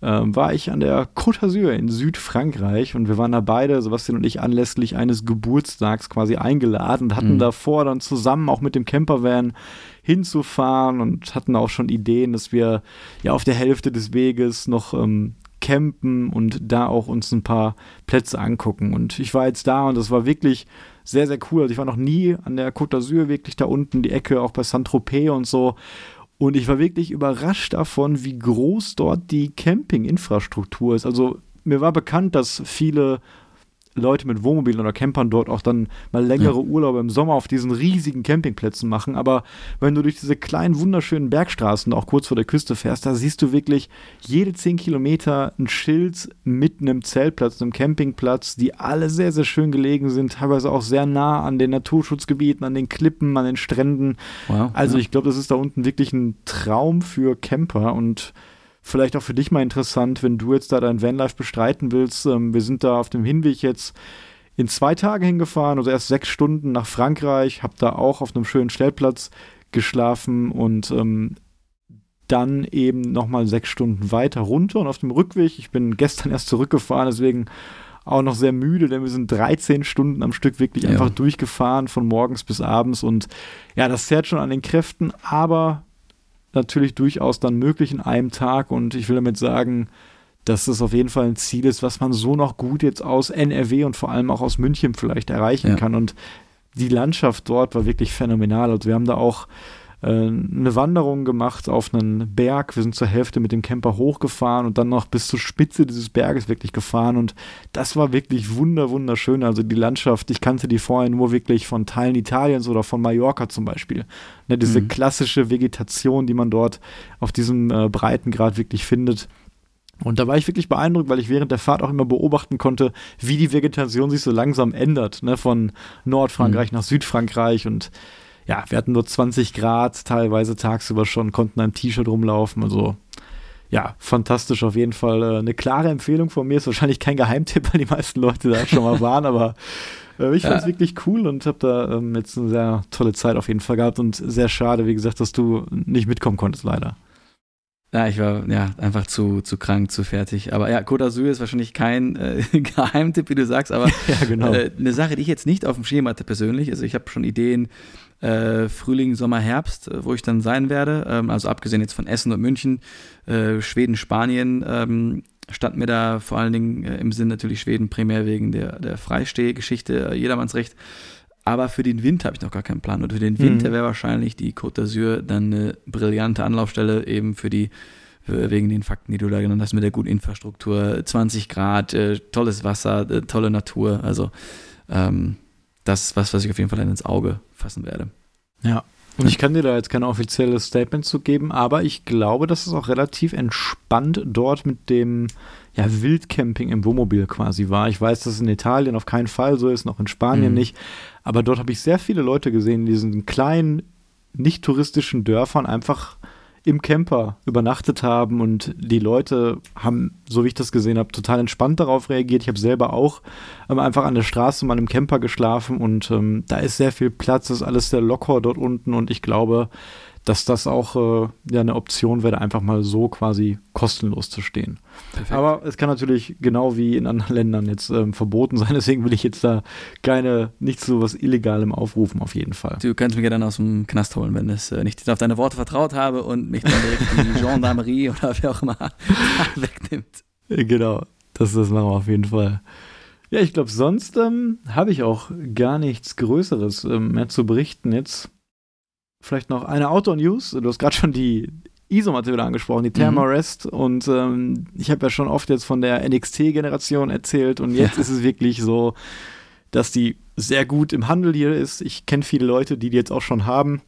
ähm, war ich an der Côte d'Azur in Südfrankreich und wir waren da beide, Sebastian und ich, anlässlich eines Geburtstags quasi eingeladen und hatten mhm. davor dann zusammen auch mit dem Campervan hinzufahren und hatten auch schon Ideen, dass wir ja auf der Hälfte des Weges noch ähm, campen und da auch uns ein paar Plätze angucken. Und ich war jetzt da und das war wirklich sehr, sehr cool. Also ich war noch nie an der Côte d'Azur, wirklich da unten, die Ecke, auch bei Saint-Tropez und so. Und ich war wirklich überrascht davon, wie groß dort die Campinginfrastruktur ist. Also mir war bekannt, dass viele Leute mit Wohnmobilen oder Campern dort auch dann mal längere ja. Urlaube im Sommer auf diesen riesigen Campingplätzen machen. Aber wenn du durch diese kleinen, wunderschönen Bergstraßen auch kurz vor der Küste fährst, da siehst du wirklich jede zehn Kilometer ein Schild mit einem Zeltplatz, einem Campingplatz, die alle sehr, sehr schön gelegen sind, teilweise auch sehr nah an den Naturschutzgebieten, an den Klippen, an den Stränden. Wow, also ja. ich glaube, das ist da unten wirklich ein Traum für Camper und vielleicht auch für dich mal interessant, wenn du jetzt da dein Vanlife bestreiten willst. Ähm, wir sind da auf dem Hinweg jetzt in zwei Tagen hingefahren, also erst sechs Stunden nach Frankreich, habe da auch auf einem schönen Stellplatz geschlafen und ähm, dann eben nochmal sechs Stunden weiter runter und auf dem Rückweg, ich bin gestern erst zurückgefahren, deswegen auch noch sehr müde, denn wir sind 13 Stunden am Stück wirklich ja. einfach durchgefahren, von morgens bis abends und ja, das zerrt schon an den Kräften, aber natürlich durchaus dann möglich in einem Tag und ich will damit sagen, dass das auf jeden Fall ein Ziel ist, was man so noch gut jetzt aus NRW und vor allem auch aus München vielleicht erreichen ja. kann. Und die Landschaft dort war wirklich phänomenal. Also wir haben da auch eine Wanderung gemacht auf einen Berg. Wir sind zur Hälfte mit dem Camper hochgefahren und dann noch bis zur Spitze dieses Berges wirklich gefahren. Und das war wirklich wunder, wunderschön. Also die Landschaft, ich kannte die vorher nur wirklich von Teilen Italiens oder von Mallorca zum Beispiel. Ne, diese mhm. klassische Vegetation, die man dort auf diesem äh, Breitengrad wirklich findet. Und da war ich wirklich beeindruckt, weil ich während der Fahrt auch immer beobachten konnte, wie die Vegetation sich so langsam ändert, ne, von Nordfrankreich mhm. nach Südfrankreich und ja, wir hatten nur 20 Grad, teilweise tagsüber schon, konnten im T-Shirt rumlaufen. Also ja, fantastisch auf jeden Fall. Äh, eine klare Empfehlung von mir. Ist wahrscheinlich kein Geheimtipp, weil die meisten Leute da schon mal waren, aber äh, ich fand es ja. wirklich cool und habe da ähm, jetzt eine sehr tolle Zeit auf jeden Fall gehabt und sehr schade, wie gesagt, dass du nicht mitkommen konntest, leider. Ja, ich war ja einfach zu, zu krank, zu fertig. Aber ja, Côte d'Azur ist wahrscheinlich kein äh, Geheimtipp, wie du sagst, aber ja, genau. äh, eine Sache, die ich jetzt nicht auf dem Schema hatte persönlich. Also ich habe schon Ideen, äh, Frühling, Sommer, Herbst, äh, wo ich dann sein werde. Ähm, also abgesehen jetzt von Essen und München, äh, Schweden, Spanien ähm, stand mir da vor allen Dingen äh, im Sinn natürlich Schweden primär wegen der, der Freistehgeschichte, äh, Jedermannsrecht. Aber für den Winter habe ich noch gar keinen Plan. Und für den Winter mhm. wäre wahrscheinlich die Côte d'Azur dann eine brillante Anlaufstelle eben für die wegen den Fakten, die du da genannt hast, mit der guten Infrastruktur, 20 Grad, äh, tolles Wasser, tolle Natur. Also ähm, das ist was, was ich auf jeden Fall ins Auge fassen werde. Ja. Und ich kann dir da jetzt kein offizielles Statement zu geben, aber ich glaube, dass es auch relativ entspannt dort mit dem ja, Wildcamping im Wohnmobil quasi war. Ich weiß, dass es in Italien auf keinen Fall so ist, noch in Spanien mhm. nicht. Aber dort habe ich sehr viele Leute gesehen, in diesen kleinen, nicht touristischen Dörfern einfach im Camper übernachtet haben und die Leute haben, so wie ich das gesehen habe, total entspannt darauf reagiert. Ich habe selber auch ähm, einfach an der Straße mal im Camper geschlafen und ähm, da ist sehr viel Platz, ist alles sehr locker dort unten und ich glaube, dass das auch äh, ja eine Option wäre, einfach mal so quasi kostenlos zu stehen. Perfekt. Aber es kann natürlich genau wie in anderen Ländern jetzt ähm, verboten sein, deswegen will ich jetzt da keine, nicht so was Illegalem aufrufen, auf jeden Fall. Du kannst mich ja dann aus dem Knast holen, wenn es äh, nicht auf deine Worte vertraut habe und mich dann direkt die Gendarmerie oder wer auch immer wegnimmt. Genau, das, das machen wir auf jeden Fall. Ja, ich glaube, sonst ähm, habe ich auch gar nichts Größeres ähm, mehr zu berichten jetzt. Vielleicht noch eine Outdoor-News. Du hast gerade schon die Isomatte wieder angesprochen, die Thermarest. Mhm. Und ähm, ich habe ja schon oft jetzt von der NXT-Generation erzählt. Und jetzt ja. ist es wirklich so, dass die sehr gut im Handel hier ist. Ich kenne viele Leute, die die jetzt auch schon haben.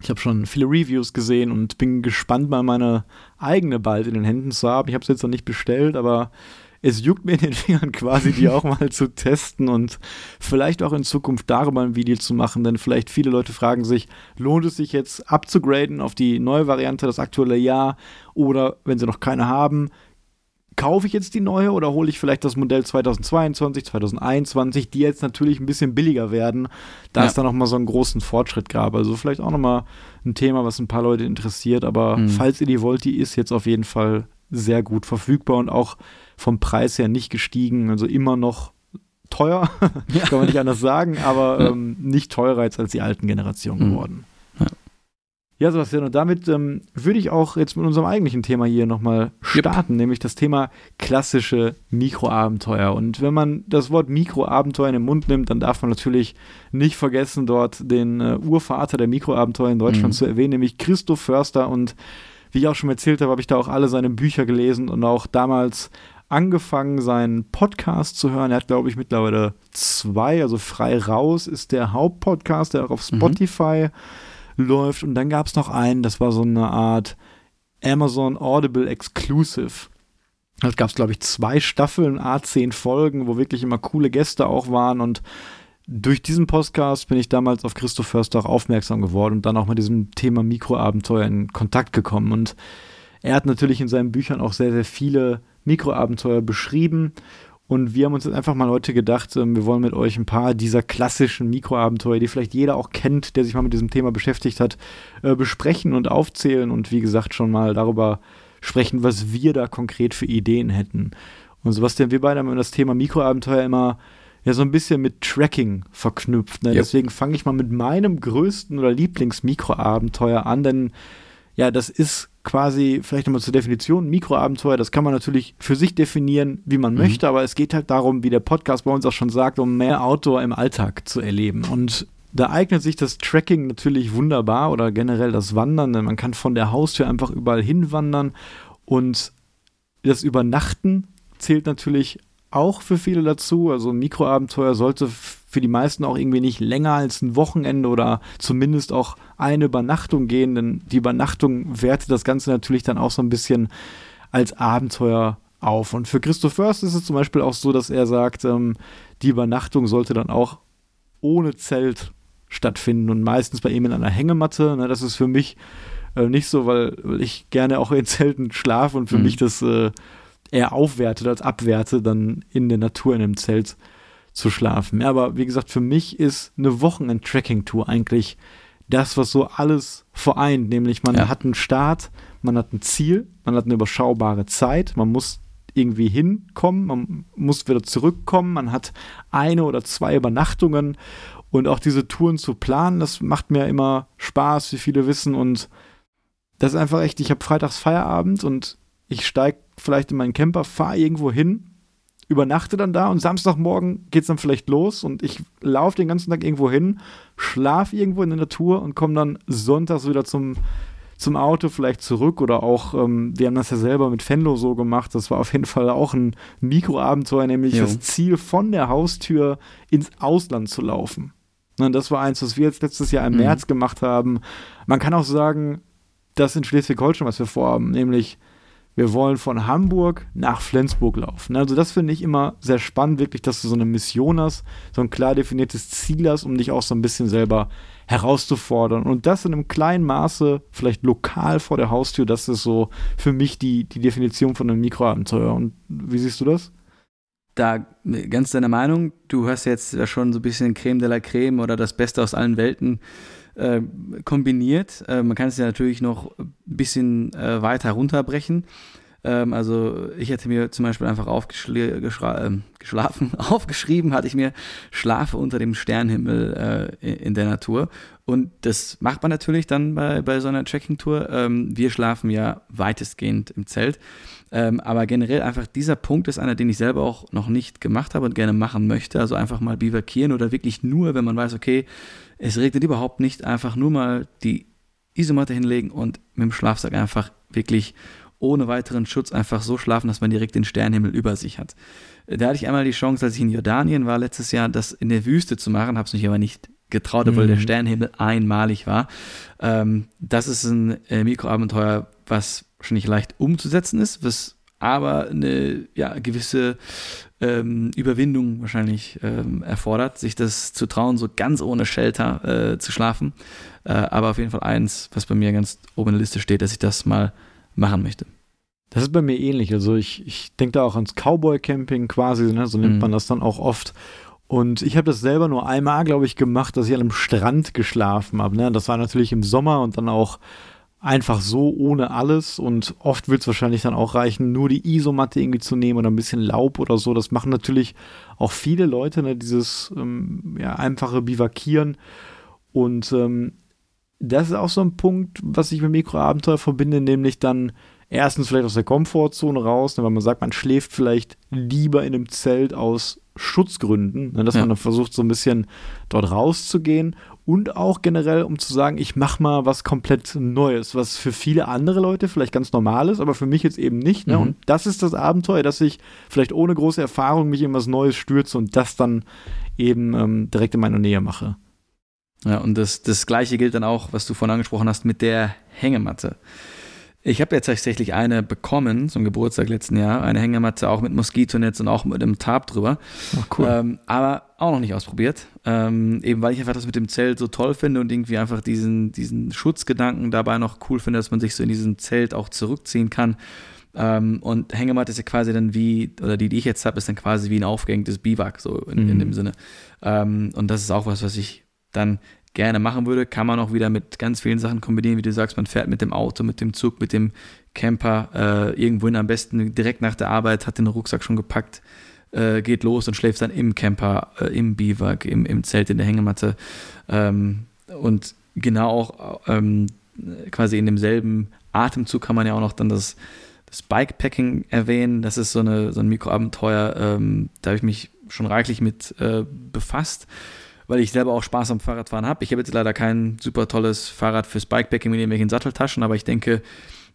Ich habe schon viele Reviews gesehen und bin gespannt, mal meine eigene bald in den Händen zu haben. Ich habe es jetzt noch nicht bestellt, aber es juckt mir in den Fingern quasi, die auch mal zu testen und vielleicht auch in Zukunft darüber ein Video zu machen, denn vielleicht viele Leute fragen sich, lohnt es sich jetzt abzugraden auf die neue Variante, das aktuelle Jahr oder wenn sie noch keine haben, kaufe ich jetzt die neue oder hole ich vielleicht das Modell 2022, 2021, die jetzt natürlich ein bisschen billiger werden, da ja. es da nochmal so einen großen Fortschritt gab. Also vielleicht auch nochmal ein Thema, was ein paar Leute interessiert, aber mhm. falls ihr die wollt, die ist jetzt auf jeden Fall sehr gut verfügbar und auch vom Preis her nicht gestiegen. Also immer noch teuer, ja. kann man nicht anders sagen, aber ja. ähm, nicht teurer als, als die alten Generationen mhm. geworden. Ja, Sebastian, und damit ähm, würde ich auch jetzt mit unserem eigentlichen Thema hier nochmal starten, yep. nämlich das Thema klassische Mikroabenteuer. Und wenn man das Wort Mikroabenteuer in den Mund nimmt, dann darf man natürlich nicht vergessen, dort den äh, Urvater der Mikroabenteuer in Deutschland mhm. zu erwähnen, nämlich Christoph Förster. Und wie ich auch schon erzählt habe, habe ich da auch alle seine Bücher gelesen und auch damals angefangen, seinen Podcast zu hören. Er hat, glaube ich, mittlerweile zwei, also frei raus ist der Hauptpodcast, der auch auf mhm. Spotify mhm läuft. Und dann gab es noch einen, das war so eine Art Amazon Audible Exclusive. Das gab es, glaube ich, zwei Staffeln, A10 Folgen, wo wirklich immer coole Gäste auch waren. Und durch diesen Podcast bin ich damals auf Christoph Förster auch aufmerksam geworden und dann auch mit diesem Thema Mikroabenteuer in Kontakt gekommen. Und er hat natürlich in seinen Büchern auch sehr, sehr viele Mikroabenteuer beschrieben und wir haben uns jetzt einfach mal heute gedacht, ähm, wir wollen mit euch ein paar dieser klassischen Mikroabenteuer, die vielleicht jeder auch kennt, der sich mal mit diesem Thema beschäftigt hat, äh, besprechen und aufzählen und wie gesagt schon mal darüber sprechen, was wir da konkret für Ideen hätten. Und Sebastian, wir beide haben das Thema Mikroabenteuer immer ja so ein bisschen mit Tracking verknüpft. Ne? Yep. Deswegen fange ich mal mit meinem größten oder Lieblings-Mikroabenteuer an, denn ja, das ist quasi, vielleicht nochmal zur Definition, Mikroabenteuer, das kann man natürlich für sich definieren, wie man mhm. möchte, aber es geht halt darum, wie der Podcast bei uns auch schon sagt, um mehr Outdoor im Alltag zu erleben. Und da eignet sich das Tracking natürlich wunderbar oder generell das Wandern, denn man kann von der Haustür einfach überall hinwandern und das Übernachten zählt natürlich auch für viele dazu. Also ein Mikroabenteuer sollte für die meisten auch irgendwie nicht länger als ein Wochenende oder zumindest auch eine Übernachtung gehen, denn die Übernachtung wertet das Ganze natürlich dann auch so ein bisschen als Abenteuer auf. Und für Christoph First ist es zum Beispiel auch so, dass er sagt, ähm, die Übernachtung sollte dann auch ohne Zelt stattfinden und meistens bei ihm in einer Hängematte. Ne, das ist für mich äh, nicht so, weil, weil, ich gerne auch in Zelten schlafe und für mhm. mich das äh, eher aufwertet als abwertet, dann in der Natur in einem Zelt zu schlafen. Ja, aber wie gesagt, für mich ist eine Wochenend-Tracking-Tour eigentlich das, was so alles vereint. Nämlich man ja. hat einen Start, man hat ein Ziel, man hat eine überschaubare Zeit, man muss irgendwie hinkommen, man muss wieder zurückkommen, man hat eine oder zwei Übernachtungen und auch diese Touren zu planen, das macht mir immer Spaß, wie viele wissen und das ist einfach echt, ich habe freitags Feierabend und ich steige vielleicht in meinen Camper, fahre irgendwo hin übernachte dann da und Samstagmorgen geht es dann vielleicht los und ich laufe den ganzen Tag irgendwo hin, schlafe irgendwo in der Natur und komme dann sonntags wieder zum, zum Auto vielleicht zurück oder auch, ähm, wir haben das ja selber mit Fenlo so gemacht, das war auf jeden Fall auch ein Mikroabenteuer, nämlich jo. das Ziel von der Haustür ins Ausland zu laufen. Und das war eins, was wir jetzt letztes Jahr im mhm. März gemacht haben. Man kann auch sagen, das in Schleswig-Holstein, was wir vorhaben, nämlich wir wollen von Hamburg nach Flensburg laufen. Also das finde ich immer sehr spannend, wirklich, dass du so eine Mission hast, so ein klar definiertes Ziel hast, um dich auch so ein bisschen selber herauszufordern. Und das in einem kleinen Maße, vielleicht lokal vor der Haustür, das ist so für mich die, die Definition von einem Mikroabenteuer. Und wie siehst du das? Da ganz deiner Meinung, du hast jetzt schon so ein bisschen Creme de la Creme oder das Beste aus allen Welten äh, kombiniert. Äh, man kann es ja natürlich noch ein bisschen äh, weiter runterbrechen. Ähm, also ich hätte mir zum Beispiel einfach aufgeschlafen, ähm, aufgeschrieben, hatte ich mir Schlafe unter dem Sternhimmel äh, in der Natur. Und das macht man natürlich dann bei, bei so einer Trekking-Tour. Ähm, wir schlafen ja weitestgehend im Zelt. Ähm, aber generell einfach dieser Punkt ist einer, den ich selber auch noch nicht gemacht habe und gerne machen möchte. Also einfach mal bivakieren oder wirklich nur, wenn man weiß, okay, es regnet überhaupt nicht, einfach nur mal die Isomatte hinlegen und mit dem Schlafsack einfach wirklich ohne weiteren Schutz einfach so schlafen, dass man direkt den Sternenhimmel über sich hat. Da hatte ich einmal die Chance, als ich in Jordanien war letztes Jahr, das in der Wüste zu machen, habe es mich aber nicht getraut, obwohl mhm. der Sternenhimmel einmalig war. Ähm, das ist ein äh, Mikroabenteuer, was schon nicht leicht umzusetzen ist, was aber eine ja, gewisse ähm, Überwindung wahrscheinlich ähm, erfordert, sich das zu trauen, so ganz ohne Shelter äh, zu schlafen. Äh, aber auf jeden Fall eins, was bei mir ganz oben in der Liste steht, dass ich das mal machen möchte. Das ist bei mir ähnlich. Also ich, ich denke da auch ans Cowboy-Camping quasi, ne? so nennt mhm. man das dann auch oft. Und ich habe das selber nur einmal, glaube ich, gemacht, dass ich an einem Strand geschlafen habe. Ne? Das war natürlich im Sommer und dann auch einfach so ohne alles und oft wird es wahrscheinlich dann auch reichen, nur die Isomatte irgendwie zu nehmen oder ein bisschen Laub oder so. Das machen natürlich auch viele Leute, ne, dieses ähm, ja, einfache Bivakieren und ähm, das ist auch so ein Punkt, was ich mit Mikroabenteuer verbinde, nämlich dann erstens vielleicht aus der Komfortzone raus, ne, weil man sagt, man schläft vielleicht lieber in einem Zelt aus Schutzgründen, ne, dass ja. man dann versucht, so ein bisschen dort rauszugehen und auch generell, um zu sagen, ich mache mal was komplett Neues, was für viele andere Leute vielleicht ganz normal ist, aber für mich jetzt eben nicht. Ne? Mhm. Und das ist das Abenteuer, dass ich vielleicht ohne große Erfahrung mich in was Neues stürze und das dann eben ähm, direkt in meiner Nähe mache. Ja, und das, das Gleiche gilt dann auch, was du vorhin angesprochen hast, mit der Hängematte. Ich habe jetzt tatsächlich eine bekommen zum Geburtstag letzten Jahr, eine Hängematte auch mit Moskitonetz und auch mit einem Tarp drüber. Oh, cool. Ähm, aber auch noch nicht ausprobiert, ähm, eben weil ich einfach das mit dem Zelt so toll finde und irgendwie einfach diesen, diesen Schutzgedanken dabei noch cool finde, dass man sich so in diesem Zelt auch zurückziehen kann. Ähm, und Hängematte ist ja quasi dann wie, oder die, die ich jetzt habe, ist dann quasi wie ein aufgehängtes Biwak, so in, mhm. in dem Sinne. Ähm, und das ist auch was, was ich dann gerne machen würde, kann man auch wieder mit ganz vielen Sachen kombinieren, wie du sagst, man fährt mit dem Auto, mit dem Zug, mit dem Camper äh, irgendwohin am besten direkt nach der Arbeit, hat den Rucksack schon gepackt, äh, geht los und schläft dann im Camper, äh, im Biwak, im, im Zelt, in der Hängematte ähm, und genau auch ähm, quasi in demselben Atemzug kann man ja auch noch dann das, das Bikepacking erwähnen, das ist so, eine, so ein Mikroabenteuer, ähm, da habe ich mich schon reichlich mit äh, befasst weil ich selber auch Spaß am Fahrradfahren habe. Ich habe jetzt leider kein super tolles Fahrrad fürs Bikepacking mit irgendwelchen Satteltaschen, aber ich denke,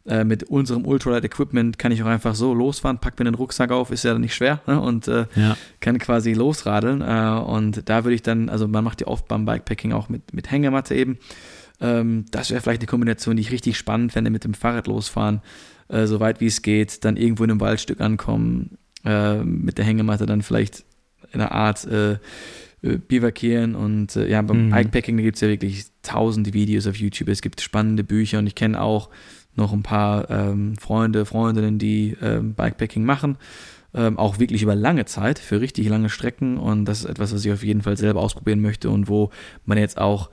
äh, mit unserem Ultralight Equipment kann ich auch einfach so losfahren, pack mir den Rucksack auf, ist ja nicht schwer ne? und äh, ja. kann quasi losradeln. Äh, und da würde ich dann, also man macht ja oft beim Bikepacking auch mit, mit Hängematte eben. Ähm, das wäre vielleicht eine Kombination, die ich richtig spannend fände, mit dem Fahrrad losfahren, äh, so weit wie es geht, dann irgendwo in einem Waldstück ankommen, äh, mit der Hängematte dann vielleicht in einer Art äh, bivakieren und äh, ja, beim mhm. Bikepacking gibt es ja wirklich tausende Videos auf YouTube. Es gibt spannende Bücher und ich kenne auch noch ein paar ähm, Freunde, Freundinnen, die ähm, Bikepacking machen. Ähm, auch wirklich über lange Zeit, für richtig lange Strecken. Und das ist etwas, was ich auf jeden Fall selber ausprobieren möchte und wo man jetzt auch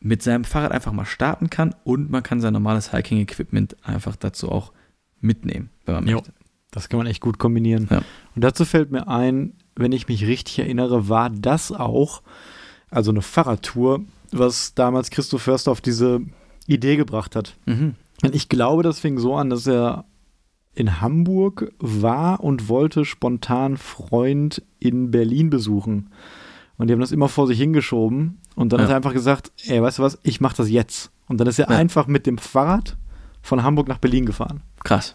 mit seinem Fahrrad einfach mal starten kann und man kann sein normales Hiking-Equipment einfach dazu auch mitnehmen, wenn man jo, möchte. Das kann man echt gut kombinieren. Ja. Und dazu fällt mir ein, wenn ich mich richtig erinnere, war das auch, also eine Fahrradtour, was damals Christoph Förster auf diese Idee gebracht hat. Mhm. Und ich glaube, das fing so an, dass er in Hamburg war und wollte spontan Freund in Berlin besuchen. Und die haben das immer vor sich hingeschoben. Und dann ja. hat er einfach gesagt, ey, weißt du was, ich mach das jetzt. Und dann ist er ja. einfach mit dem Fahrrad von Hamburg nach Berlin gefahren. Krass.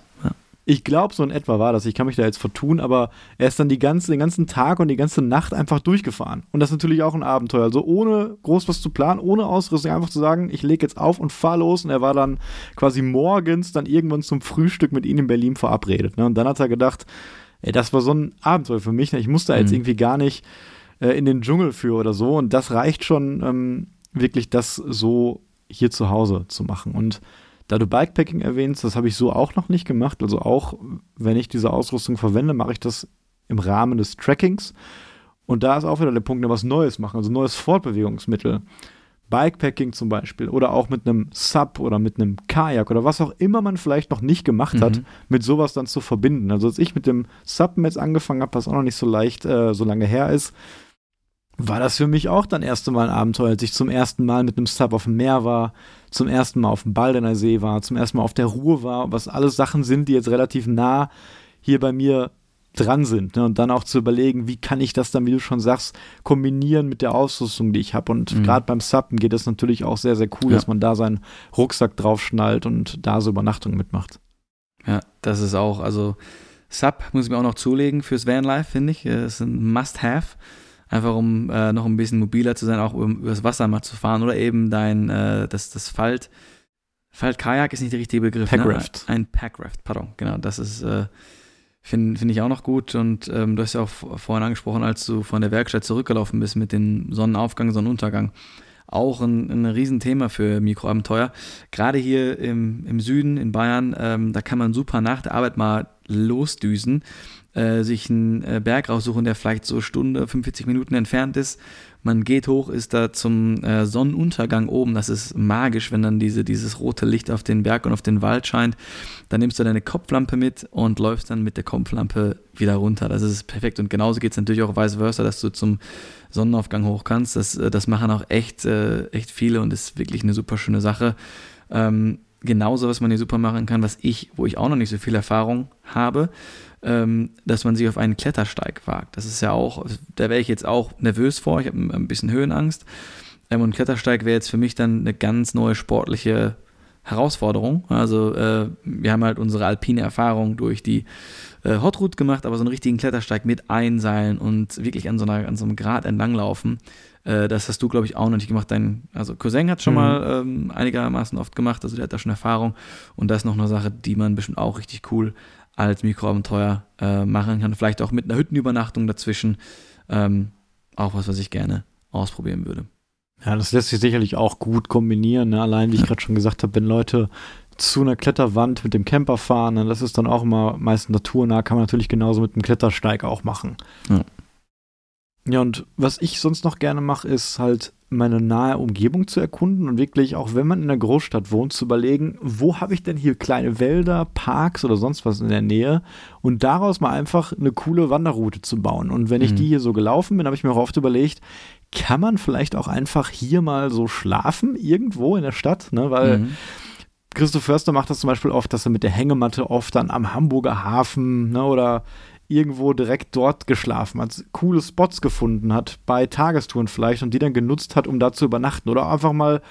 Ich glaube, so in etwa war das. Ich kann mich da jetzt vertun, aber er ist dann die ganze, den ganzen Tag und die ganze Nacht einfach durchgefahren. Und das ist natürlich auch ein Abenteuer. Also ohne groß was zu planen, ohne Ausrüstung, einfach zu sagen, ich lege jetzt auf und fahr los. Und er war dann quasi morgens dann irgendwann zum Frühstück mit ihm in Berlin verabredet. Ne? Und dann hat er gedacht, ey, das war so ein Abenteuer für mich. Ne? Ich musste da jetzt mhm. irgendwie gar nicht äh, in den Dschungel für oder so. Und das reicht schon ähm, wirklich, das so hier zu Hause zu machen. Und da du Bikepacking erwähnst, das habe ich so auch noch nicht gemacht. Also auch wenn ich diese Ausrüstung verwende, mache ich das im Rahmen des Trackings. Und da ist auch wieder der Punkt, was Neues machen, also neues Fortbewegungsmittel. Bikepacking zum Beispiel oder auch mit einem Sub oder mit einem Kajak oder was auch immer man vielleicht noch nicht gemacht hat, mhm. mit sowas dann zu verbinden. Also als ich mit dem Sub jetzt angefangen habe, was auch noch nicht so leicht, äh, so lange her ist, war das für mich auch dann erste Mal ein Abenteuer, als ich zum ersten Mal mit einem Sub auf dem Meer war, zum ersten Mal auf dem Baldener See war, zum ersten Mal auf der Ruhr war, was alles Sachen sind, die jetzt relativ nah hier bei mir dran sind. Ne? Und dann auch zu überlegen, wie kann ich das dann, wie du schon sagst, kombinieren mit der Ausrüstung, die ich habe. Und mhm. gerade beim Suppen geht es natürlich auch sehr, sehr cool, ja. dass man da seinen Rucksack draufschnallt und da so Übernachtungen mitmacht. Ja, das ist auch, also Sub muss ich mir auch noch zulegen fürs Vanlife, finde ich. Das ist ein Must-Have einfach um äh, noch ein bisschen mobiler zu sein, auch um übers Wasser mal zu fahren oder eben dein, äh, das, das Falt, Faltkajak ist nicht der richtige Begriff. Packraft. Ne? Ein Packraft, pardon, genau, das ist, äh, finde find ich auch noch gut und ähm, du hast ja auch vorhin angesprochen, als du von der Werkstatt zurückgelaufen bist mit dem Sonnenaufgang, Sonnenuntergang. Auch ein, ein Riesenthema für Mikroabenteuer. Gerade hier im, im Süden, in Bayern, ähm, da kann man super nach der Arbeit mal losdüsen äh, sich einen äh, Berg raussuchen, der vielleicht so Stunde, 45 Minuten entfernt ist. Man geht hoch, ist da zum äh, Sonnenuntergang oben. Das ist magisch, wenn dann diese, dieses rote Licht auf den Berg und auf den Wald scheint. Dann nimmst du deine Kopflampe mit und läufst dann mit der Kopflampe wieder runter. Das ist perfekt. Und genauso geht es natürlich auch vice versa, dass du zum Sonnenaufgang hoch kannst. Das, äh, das machen auch echt, echt viele und ist wirklich eine super schöne Sache. Ähm, genauso, was man hier super machen kann, was ich, wo ich auch noch nicht so viel Erfahrung habe, dass man sich auf einen Klettersteig wagt. Das ist ja auch, da wäre ich jetzt auch nervös vor, ich habe ein bisschen Höhenangst. Ähm, und Klettersteig wäre jetzt für mich dann eine ganz neue sportliche Herausforderung. Also äh, wir haben halt unsere alpine Erfahrung durch die äh, Hot Route gemacht, aber so einen richtigen Klettersteig mit Einseilen und wirklich an so, einer, an so einem Grat entlanglaufen, äh, das hast du, glaube ich, auch noch nicht gemacht. Dein also Cousin hat schon mhm. mal ähm, einigermaßen oft gemacht, also der hat da schon Erfahrung. Und das ist noch eine Sache, die man bestimmt auch richtig cool als Mikroabenteuer äh, machen kann. Vielleicht auch mit einer Hüttenübernachtung dazwischen. Ähm, auch was, was ich gerne ausprobieren würde. Ja, das lässt sich sicherlich auch gut kombinieren. Ne? Allein, wie ich gerade schon gesagt habe, wenn Leute zu einer Kletterwand mit dem Camper fahren, ne? das ist dann auch immer meist naturnah, kann man natürlich genauso mit dem Klettersteig auch machen. Ja. Ja, und was ich sonst noch gerne mache, ist halt meine nahe Umgebung zu erkunden und wirklich, auch wenn man in einer Großstadt wohnt, zu überlegen, wo habe ich denn hier kleine Wälder, Parks oder sonst was in der Nähe und daraus mal einfach eine coole Wanderroute zu bauen. Und wenn ich mhm. die hier so gelaufen bin, habe ich mir auch oft überlegt, kann man vielleicht auch einfach hier mal so schlafen, irgendwo in der Stadt, ne? weil mhm. Christoph Förster macht das zum Beispiel oft, dass er mit der Hängematte oft dann am Hamburger Hafen ne, oder irgendwo direkt dort geschlafen hat, coole Spots gefunden hat, bei Tagestouren vielleicht und die dann genutzt hat, um da zu übernachten oder einfach mal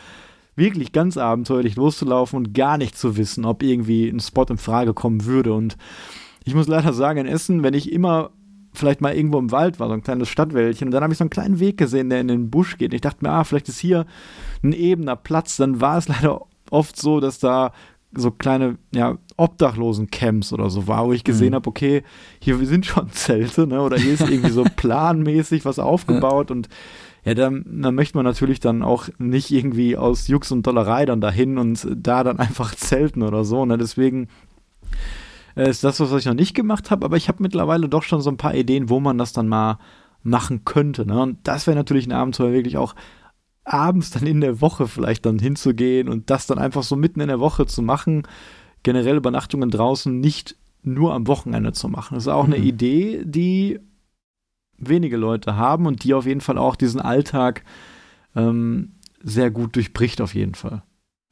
wirklich ganz abenteuerlich loszulaufen und gar nicht zu wissen, ob irgendwie ein Spot in Frage kommen würde. Und ich muss leider sagen, in Essen, wenn ich immer vielleicht mal irgendwo im Wald war, so ein kleines Stadtwäldchen, und dann habe ich so einen kleinen Weg gesehen, der in den Busch geht. Und ich dachte mir, ah, vielleicht ist hier ein ebener Platz. Dann war es leider oft so, dass da so kleine, ja, Obdachlosen-Camps oder so war, wo ich gesehen mhm. habe, okay, hier sind schon Zelte, ne? Oder hier ist irgendwie so planmäßig was aufgebaut ja. und ja, dann, dann möchte man natürlich dann auch nicht irgendwie aus Jux und Dollerei dann dahin und da dann einfach zelten oder so. Ne? Deswegen äh, ist das, was ich noch nicht gemacht habe, aber ich habe mittlerweile doch schon so ein paar Ideen, wo man das dann mal machen könnte. Ne? Und das wäre natürlich ein Abenteuer wirklich auch abends dann in der Woche vielleicht dann hinzugehen und das dann einfach so mitten in der Woche zu machen, generell Übernachtungen draußen nicht nur am Wochenende zu machen. Das ist auch mhm. eine Idee, die wenige Leute haben und die auf jeden Fall auch diesen Alltag ähm, sehr gut durchbricht, auf jeden Fall.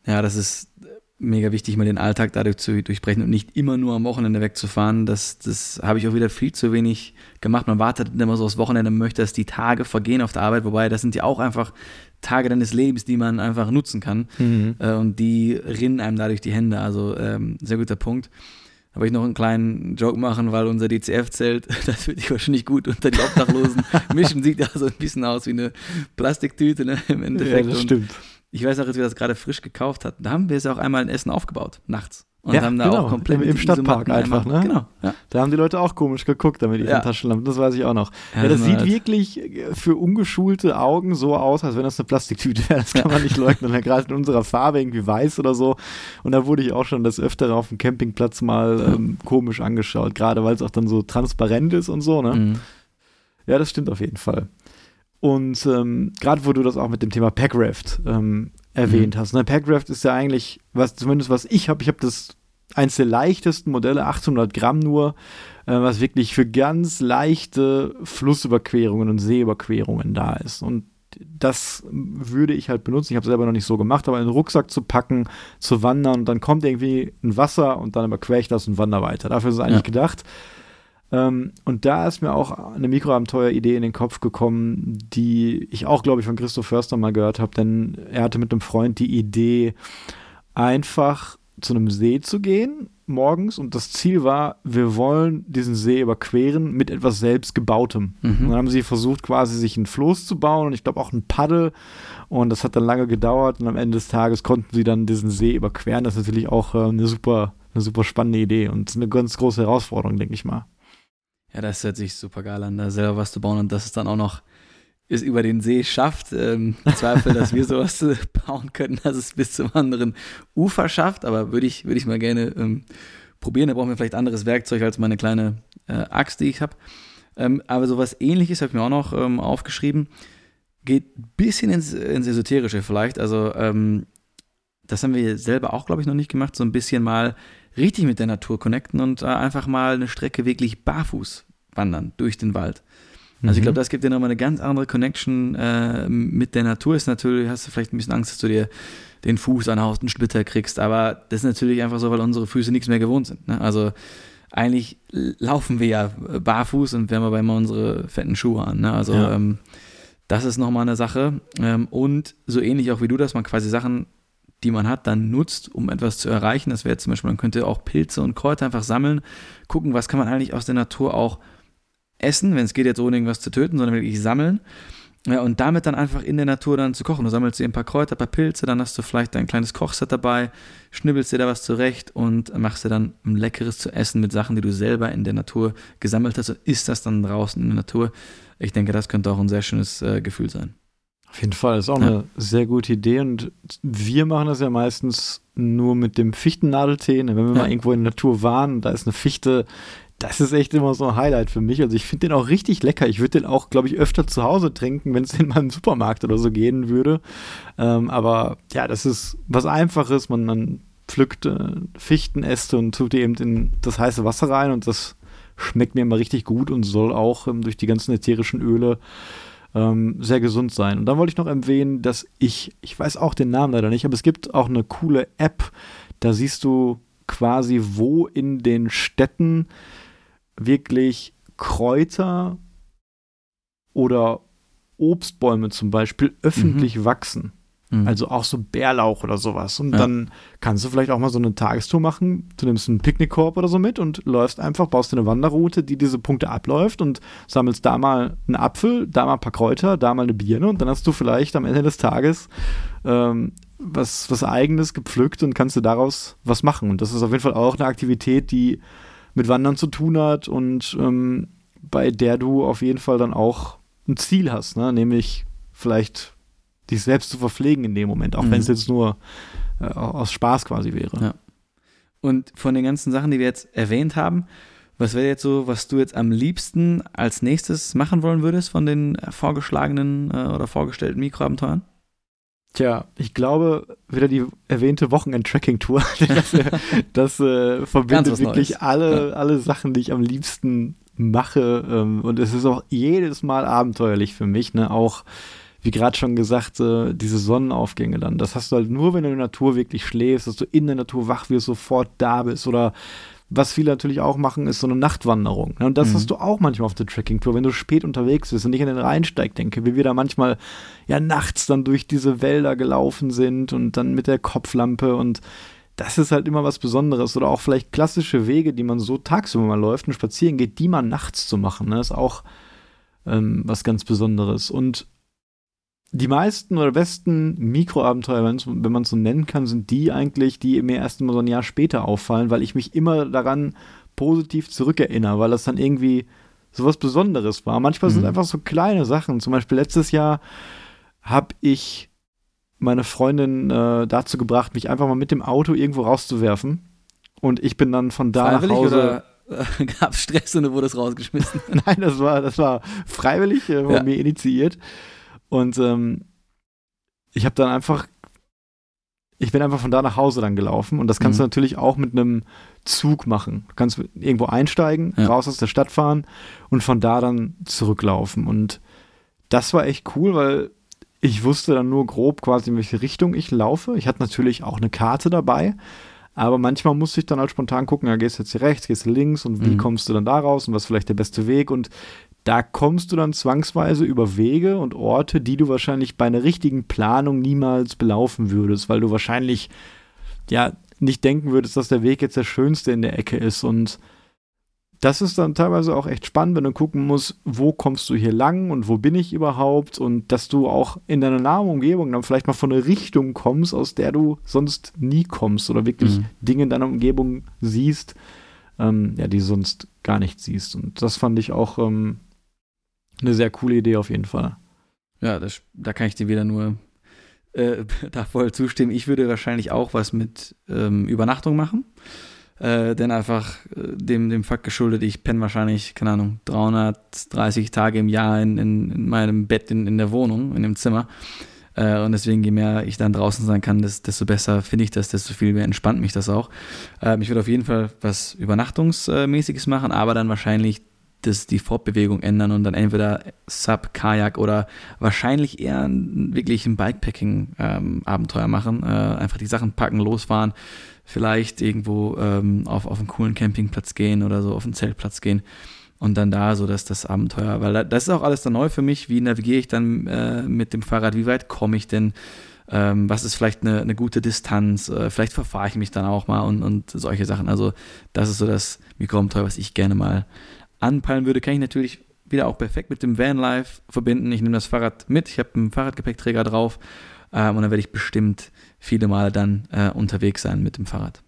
Ja, das ist mega wichtig, mal den Alltag dadurch zu durchbrechen und nicht immer nur am Wochenende wegzufahren. Das, das habe ich auch wieder viel zu wenig gemacht. Man wartet immer so aufs Wochenende, möchte, dass die Tage vergehen auf der Arbeit, wobei das sind ja auch einfach Tage deines Lebens, die man einfach nutzen kann. Mhm. Äh, und die rinnen einem dadurch die Hände. Also ähm, sehr guter Punkt. Da wollte ich noch einen kleinen Joke machen, weil unser DCF-Zelt, das würde ich wahrscheinlich gut unter die Obdachlosen mischen, sieht ja so ein bisschen aus wie eine Plastiktüte ne, im Endeffekt. Ja, das stimmt. Und ich weiß auch, dass wir das gerade frisch gekauft hatten. Da haben wir es auch einmal in Essen aufgebaut, nachts. Und ja, haben da genau, auch komplett im, im Stadtpark einfach, ne? Genau. Ja. Da haben die Leute auch komisch geguckt, damit die ja. Taschenlampen, das weiß ich auch noch. Ja, ja das sieht halt wirklich äh, für ungeschulte Augen so aus, als wenn das eine Plastiktüte wäre. Das kann man nicht leugnen. Gerade in unserer Farbe irgendwie weiß oder so. Und da wurde ich auch schon das öfter auf dem Campingplatz mal ähm, komisch angeschaut, gerade weil es auch dann so transparent ist und so, ne? Mhm. Ja, das stimmt auf jeden Fall. Und ähm, gerade wo du das auch mit dem Thema Packraft ähm, erwähnt mhm. hast. Ne? Packraft ist ja eigentlich, was zumindest was ich habe, ich habe das eins der leichtesten Modelle, 800 Gramm nur, äh, was wirklich für ganz leichte Flussüberquerungen und Seeüberquerungen da ist. Und das würde ich halt benutzen. Ich habe es selber noch nicht so gemacht, aber in den Rucksack zu packen, zu wandern und dann kommt irgendwie ein Wasser und dann überquere ich das und wandere weiter. Dafür ist es eigentlich ja. gedacht. Ähm, und da ist mir auch eine Mikroabenteuer-Idee in den Kopf gekommen, die ich auch, glaube ich, von Christoph Förster mal gehört habe, denn er hatte mit einem Freund die Idee, einfach zu einem See zu gehen morgens und das Ziel war, wir wollen diesen See überqueren mit etwas selbstgebautem. Mhm. Und dann haben sie versucht, quasi sich ein Floß zu bauen und ich glaube auch ein Paddel und das hat dann lange gedauert und am Ende des Tages konnten sie dann diesen See überqueren. Das ist natürlich auch äh, eine super, eine super spannende Idee und eine ganz große Herausforderung, denke ich mal. Ja, das hört sich super geil an, da selber was zu bauen und dass es dann auch noch es über den See schafft. Ähm, Zweifel, dass wir sowas bauen könnten, dass es bis zum anderen Ufer schafft, aber würde ich, würde ich mal gerne ähm, probieren. Da brauchen wir vielleicht anderes Werkzeug als meine kleine äh, Axt, die ich habe. Ähm, aber sowas ähnliches habe ich mir auch noch ähm, aufgeschrieben. Geht ein bisschen ins, ins Esoterische vielleicht. Also, ähm, das haben wir selber auch, glaube ich, noch nicht gemacht. So ein bisschen mal richtig mit der Natur connecten und äh, einfach mal eine Strecke wirklich barfuß wandern durch den Wald. Also ich glaube, mhm. das gibt dir nochmal eine ganz andere Connection äh, mit der Natur. Ist natürlich, hast du vielleicht ein bisschen Angst, dass du dir den Fuß anhaust, einen Splitter kriegst, aber das ist natürlich einfach so, weil unsere Füße nichts mehr gewohnt sind. Ne? Also eigentlich laufen wir ja barfuß und wir haben aber immer unsere fetten Schuhe an. Ne? Also ja. ähm, das ist nochmal eine Sache. Ähm, und so ähnlich auch wie du, dass man quasi Sachen, die man hat, dann nutzt, um etwas zu erreichen. Das wäre zum Beispiel, man könnte auch Pilze und Kräuter einfach sammeln, gucken, was kann man eigentlich aus der Natur auch essen, wenn es geht jetzt ohne irgendwas zu töten, sondern wirklich sammeln. Ja, und damit dann einfach in der Natur dann zu kochen. Du sammelst dir ein paar Kräuter, ein paar Pilze, dann hast du vielleicht dein kleines Kochset dabei, schnibbelst dir da was zurecht und machst dir dann ein leckeres zu essen mit Sachen, die du selber in der Natur gesammelt hast und isst das dann draußen in der Natur. Ich denke, das könnte auch ein sehr schönes äh, Gefühl sein. Auf jeden Fall, ist auch ja. eine sehr gute Idee und wir machen das ja meistens nur mit dem Fichtennadeltee. Ne? Wenn wir ja. mal irgendwo in der Natur waren, da ist eine Fichte, das ist echt immer so ein Highlight für mich. Also ich finde den auch richtig lecker. Ich würde den auch, glaube ich, öfter zu Hause trinken, wenn es in meinem Supermarkt oder so gehen würde. Ähm, aber ja, das ist was Einfaches. Man dann pflückt äh, Fichtenäste und tut die eben in das heiße Wasser rein und das schmeckt mir immer richtig gut und soll auch ähm, durch die ganzen ätherischen Öle ähm, sehr gesund sein. Und dann wollte ich noch erwähnen, dass ich, ich weiß auch den Namen leider nicht, aber es gibt auch eine coole App, da siehst du quasi, wo in den Städten wirklich Kräuter oder Obstbäume zum Beispiel öffentlich mhm. wachsen. Mhm. Also auch so Bärlauch oder sowas. Und ja. dann kannst du vielleicht auch mal so eine Tagestour machen. Du nimmst einen Picknickkorb oder so mit und läufst einfach, baust dir eine Wanderroute, die diese Punkte abläuft und sammelst da mal einen Apfel, da mal ein paar Kräuter, da mal eine Birne und dann hast du vielleicht am Ende des Tages ähm, was, was eigenes gepflückt und kannst du daraus was machen. Und das ist auf jeden Fall auch eine Aktivität, die mit Wandern zu tun hat und ähm, bei der du auf jeden Fall dann auch ein Ziel hast, ne? nämlich vielleicht dich selbst zu verpflegen in dem Moment, auch mhm. wenn es jetzt nur äh, aus Spaß quasi wäre. Ja. Und von den ganzen Sachen, die wir jetzt erwähnt haben, was wäre jetzt so, was du jetzt am liebsten als nächstes machen wollen würdest von den vorgeschlagenen äh, oder vorgestellten Mikroabenteuern? Tja, ich glaube, wieder die erwähnte Wochenend-Tracking-Tour. das, das äh, verbindet wirklich Neues. alle, ja. alle Sachen, die ich am liebsten mache. Ähm, und es ist auch jedes Mal abenteuerlich für mich. Ne? Auch, wie gerade schon gesagt, äh, diese Sonnenaufgänge dann. Das hast du halt nur, wenn du in der Natur wirklich schläfst, dass du in der Natur wach wirst, sofort da bist. Oder was viele natürlich auch machen, ist so eine Nachtwanderung. Und das mhm. hast du auch manchmal auf der Trekking-Tour, wenn du spät unterwegs bist und nicht in den Rheinsteig denke, wie wir da manchmal ja nachts dann durch diese Wälder gelaufen sind und dann mit der Kopflampe und das ist halt immer was Besonderes. Oder auch vielleicht klassische Wege, die man so tagsüber mal läuft und spazieren geht, die mal nachts zu machen, ne, ist auch ähm, was ganz Besonderes. Und die meisten oder besten Mikroabenteuer, wenn man es so nennen kann, sind die eigentlich, die mir erst mal so ein Jahr später auffallen, weil ich mich immer daran positiv zurückerinnere, weil das dann irgendwie so was Besonderes war. Manchmal mhm. sind einfach so kleine Sachen. Zum Beispiel letztes Jahr habe ich meine Freundin äh, dazu gebracht, mich einfach mal mit dem Auto irgendwo rauszuwerfen. Und ich bin dann von da Freiwillig nach Hause. Oder äh, gab es Stress und du wurdest rausgeschmissen? Nein, das war, das war freiwillig äh, von ja. mir initiiert. Und ähm, ich habe dann einfach, ich bin einfach von da nach Hause dann gelaufen und das kannst mhm. du natürlich auch mit einem Zug machen. Du kannst irgendwo einsteigen, ja. raus aus der Stadt fahren und von da dann zurücklaufen. Und das war echt cool, weil ich wusste dann nur grob quasi, in welche Richtung ich laufe. Ich hatte natürlich auch eine Karte dabei, aber manchmal musste ich dann halt spontan gucken, ja, gehst du jetzt hier rechts, gehst du links und wie mhm. kommst du dann da raus und was ist vielleicht der beste Weg. Und da kommst du dann zwangsweise über Wege und Orte, die du wahrscheinlich bei einer richtigen Planung niemals belaufen würdest, weil du wahrscheinlich ja nicht denken würdest, dass der Weg jetzt der schönste in der Ecke ist. Und das ist dann teilweise auch echt spannend, wenn du gucken musst, wo kommst du hier lang und wo bin ich überhaupt und dass du auch in deiner nahen Umgebung dann vielleicht mal von einer Richtung kommst, aus der du sonst nie kommst oder wirklich mhm. Dinge in deiner Umgebung siehst, ähm, ja, die sonst gar nicht siehst. Und das fand ich auch ähm, eine sehr coole Idee auf jeden Fall. Ja, das, da kann ich dir wieder nur äh, da voll zustimmen. Ich würde wahrscheinlich auch was mit ähm, Übernachtung machen. Äh, denn einfach äh, dem, dem Fakt geschuldet, ich penne wahrscheinlich, keine Ahnung, 330 Tage im Jahr in, in, in meinem Bett in, in der Wohnung, in dem Zimmer. Äh, und deswegen, je mehr ich dann draußen sein kann, desto besser finde ich das, desto viel mehr entspannt mich das auch. Ähm, ich würde auf jeden Fall was Übernachtungsmäßiges machen, aber dann wahrscheinlich das, die Fortbewegung ändern und dann entweder Sub, Kajak oder wahrscheinlich eher wirklich ein Bikepacking-Abenteuer ähm, machen. Äh, einfach die Sachen packen, losfahren, vielleicht irgendwo ähm, auf, auf einen coolen Campingplatz gehen oder so auf einen Zeltplatz gehen und dann da so dass das Abenteuer, weil das ist auch alles dann neu für mich. Wie navigiere ich dann äh, mit dem Fahrrad? Wie weit komme ich denn? Ähm, was ist vielleicht eine, eine gute Distanz? Äh, vielleicht verfahre ich mich dann auch mal und, und solche Sachen. Also das ist so das Mikroabenteuer, was ich gerne mal anpeilen würde. Kann ich natürlich wieder auch perfekt mit dem Vanlife verbinden. Ich nehme das Fahrrad mit, ich habe einen Fahrradgepäckträger drauf ähm, und dann werde ich bestimmt viele Male dann äh, unterwegs sein mit dem Fahrrad.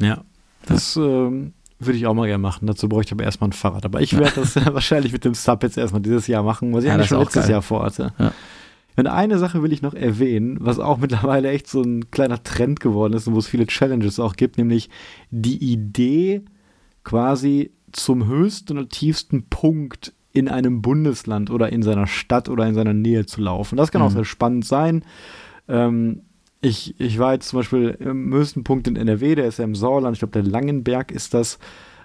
Ja, das ähm, würde ich auch mal gerne machen. Dazu bräuchte ich aber erstmal ein Fahrrad. Aber ich werde das wahrscheinlich mit dem Sub jetzt erstmal dieses Jahr machen, was ich ja, eigentlich schon letztes geil. Jahr vorhatte. Ja. Und eine Sache will ich noch erwähnen, was auch mittlerweile echt so ein kleiner Trend geworden ist und wo es viele Challenges auch gibt, nämlich die Idee, quasi zum höchsten und tiefsten Punkt in einem Bundesland oder in seiner Stadt oder in seiner Nähe zu laufen. Das kann mhm. auch sehr spannend sein. Ähm, ich, ich war jetzt zum Beispiel im höchsten Punkt in NRW, der ist ja im Sauerland, ich glaube, der Langenberg ist das.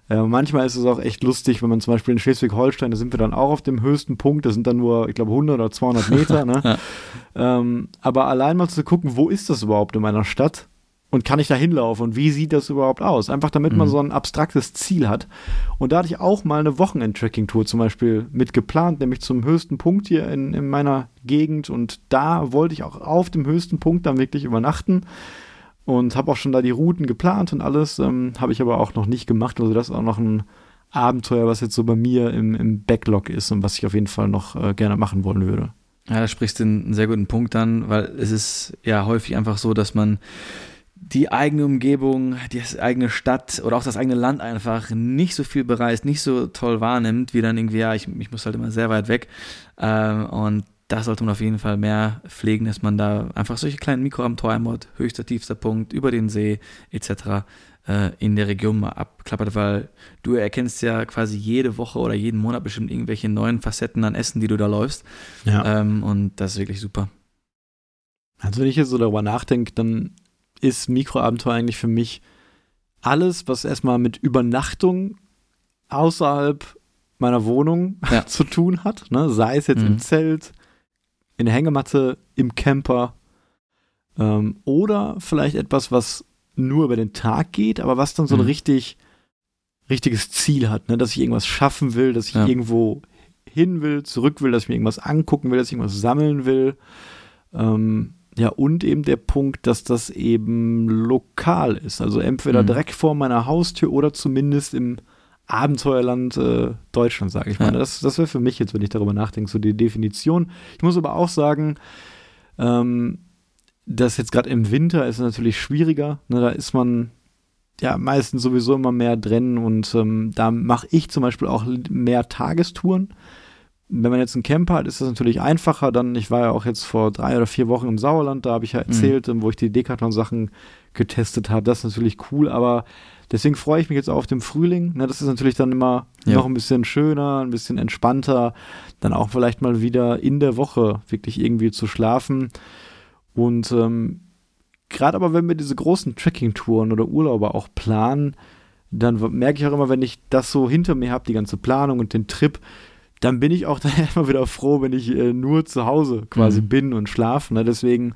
Äh, manchmal ist es auch echt lustig, wenn man zum Beispiel in Schleswig-Holstein, da sind wir dann auch auf dem höchsten Punkt, das sind dann nur, ich glaube, 100 oder 200 Meter. ne? ähm, aber allein mal zu gucken, wo ist das überhaupt in meiner Stadt? Und kann ich da hinlaufen und wie sieht das überhaupt aus? Einfach damit mhm. man so ein abstraktes Ziel hat. Und da hatte ich auch mal eine Wochenend-Tracking-Tour zum Beispiel mit geplant, nämlich zum höchsten Punkt hier in, in meiner Gegend. Und da wollte ich auch auf dem höchsten Punkt dann wirklich übernachten und habe auch schon da die Routen geplant und alles. Ähm, habe ich aber auch noch nicht gemacht. Also das ist auch noch ein Abenteuer, was jetzt so bei mir im, im Backlog ist und was ich auf jeden Fall noch äh, gerne machen wollen würde. Ja, da sprichst du einen sehr guten Punkt an, weil es ist ja häufig einfach so, dass man die eigene Umgebung, die eigene Stadt oder auch das eigene Land einfach nicht so viel bereist, nicht so toll wahrnimmt, wie dann irgendwie, ja, ich, ich muss halt immer sehr weit weg. Ähm, und das sollte man auf jeden Fall mehr pflegen, dass man da einfach solche kleinen Mikroabenteuer mod, höchster, tiefster Punkt, über den See etc. Äh, in der Region mal abklappert, weil du erkennst ja quasi jede Woche oder jeden Monat bestimmt irgendwelche neuen Facetten an Essen, die du da läufst. Ja. Ähm, und das ist wirklich super. Also wenn ich jetzt so darüber nachdenke, dann ist Mikroabenteuer eigentlich für mich alles, was erstmal mit Übernachtung außerhalb meiner Wohnung ja. zu tun hat. Ne? Sei es jetzt mhm. im Zelt, in der Hängematte, im Camper ähm, oder vielleicht etwas, was nur über den Tag geht, aber was dann so ein mhm. richtig richtiges Ziel hat, ne? dass ich irgendwas schaffen will, dass ich ja. irgendwo hin will, zurück will, dass ich mir irgendwas angucken will, dass ich irgendwas sammeln will. Ähm, ja, und eben der Punkt, dass das eben lokal ist. Also entweder mhm. direkt vor meiner Haustür oder zumindest im Abenteuerland äh, Deutschland, sage ich ja. mal. Das, das wäre für mich jetzt, wenn ich darüber nachdenke, so die Definition. Ich muss aber auch sagen, ähm, dass jetzt gerade im Winter ist es natürlich schwieriger. Ne, da ist man ja meistens sowieso immer mehr drin und ähm, da mache ich zum Beispiel auch mehr Tagestouren wenn man jetzt einen Camper hat, ist das natürlich einfacher. Dann, ich war ja auch jetzt vor drei oder vier Wochen im Sauerland, da habe ich ja mhm. erzählt, mhm. wo ich die Decathlon-Sachen getestet habe. Das ist natürlich cool, aber deswegen freue ich mich jetzt auf den Frühling. Ne, das ist natürlich dann immer ja. noch ein bisschen schöner, ein bisschen entspannter. Dann auch vielleicht mal wieder in der Woche wirklich irgendwie zu schlafen. Und ähm, gerade aber, wenn wir diese großen Trekking-Touren oder Urlaube auch planen, dann merke ich auch immer, wenn ich das so hinter mir habe, die ganze Planung und den Trip, dann bin ich auch dann immer wieder froh, wenn ich äh, nur zu Hause quasi mhm. bin und schlafe. Ne? Deswegen,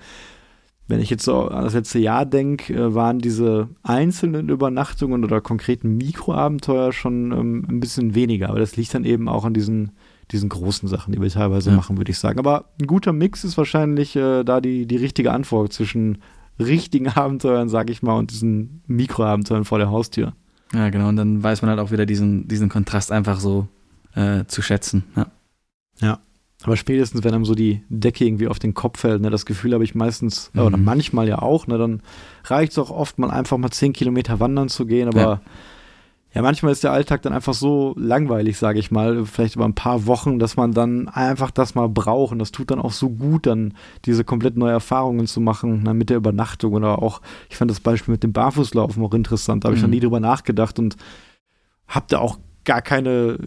wenn ich jetzt so an das letzte Jahr denke, äh, waren diese einzelnen Übernachtungen oder konkreten Mikroabenteuer schon ähm, ein bisschen weniger. Aber das liegt dann eben auch an diesen, diesen großen Sachen, die wir teilweise ja. machen, würde ich sagen. Aber ein guter Mix ist wahrscheinlich äh, da die, die richtige Antwort zwischen richtigen Abenteuern, sag ich mal, und diesen Mikroabenteuern vor der Haustür. Ja, genau. Und dann weiß man halt auch wieder diesen, diesen Kontrast einfach so äh, zu schätzen. Ja. ja. Aber spätestens, wenn einem so die Decke irgendwie auf den Kopf fällt, ne, das Gefühl habe ich meistens, mhm. oder manchmal ja auch, ne, dann reicht es auch oft mal einfach mal zehn Kilometer wandern zu gehen, aber ja. ja, manchmal ist der Alltag dann einfach so langweilig, sage ich mal, vielleicht über ein paar Wochen, dass man dann einfach das mal braucht. Und das tut dann auch so gut, dann diese komplett neue Erfahrungen zu machen, na, mit der Übernachtung oder auch, ich fand das Beispiel mit dem Barfußlaufen auch interessant, da habe ich noch mhm. nie drüber nachgedacht und habe da auch gar keine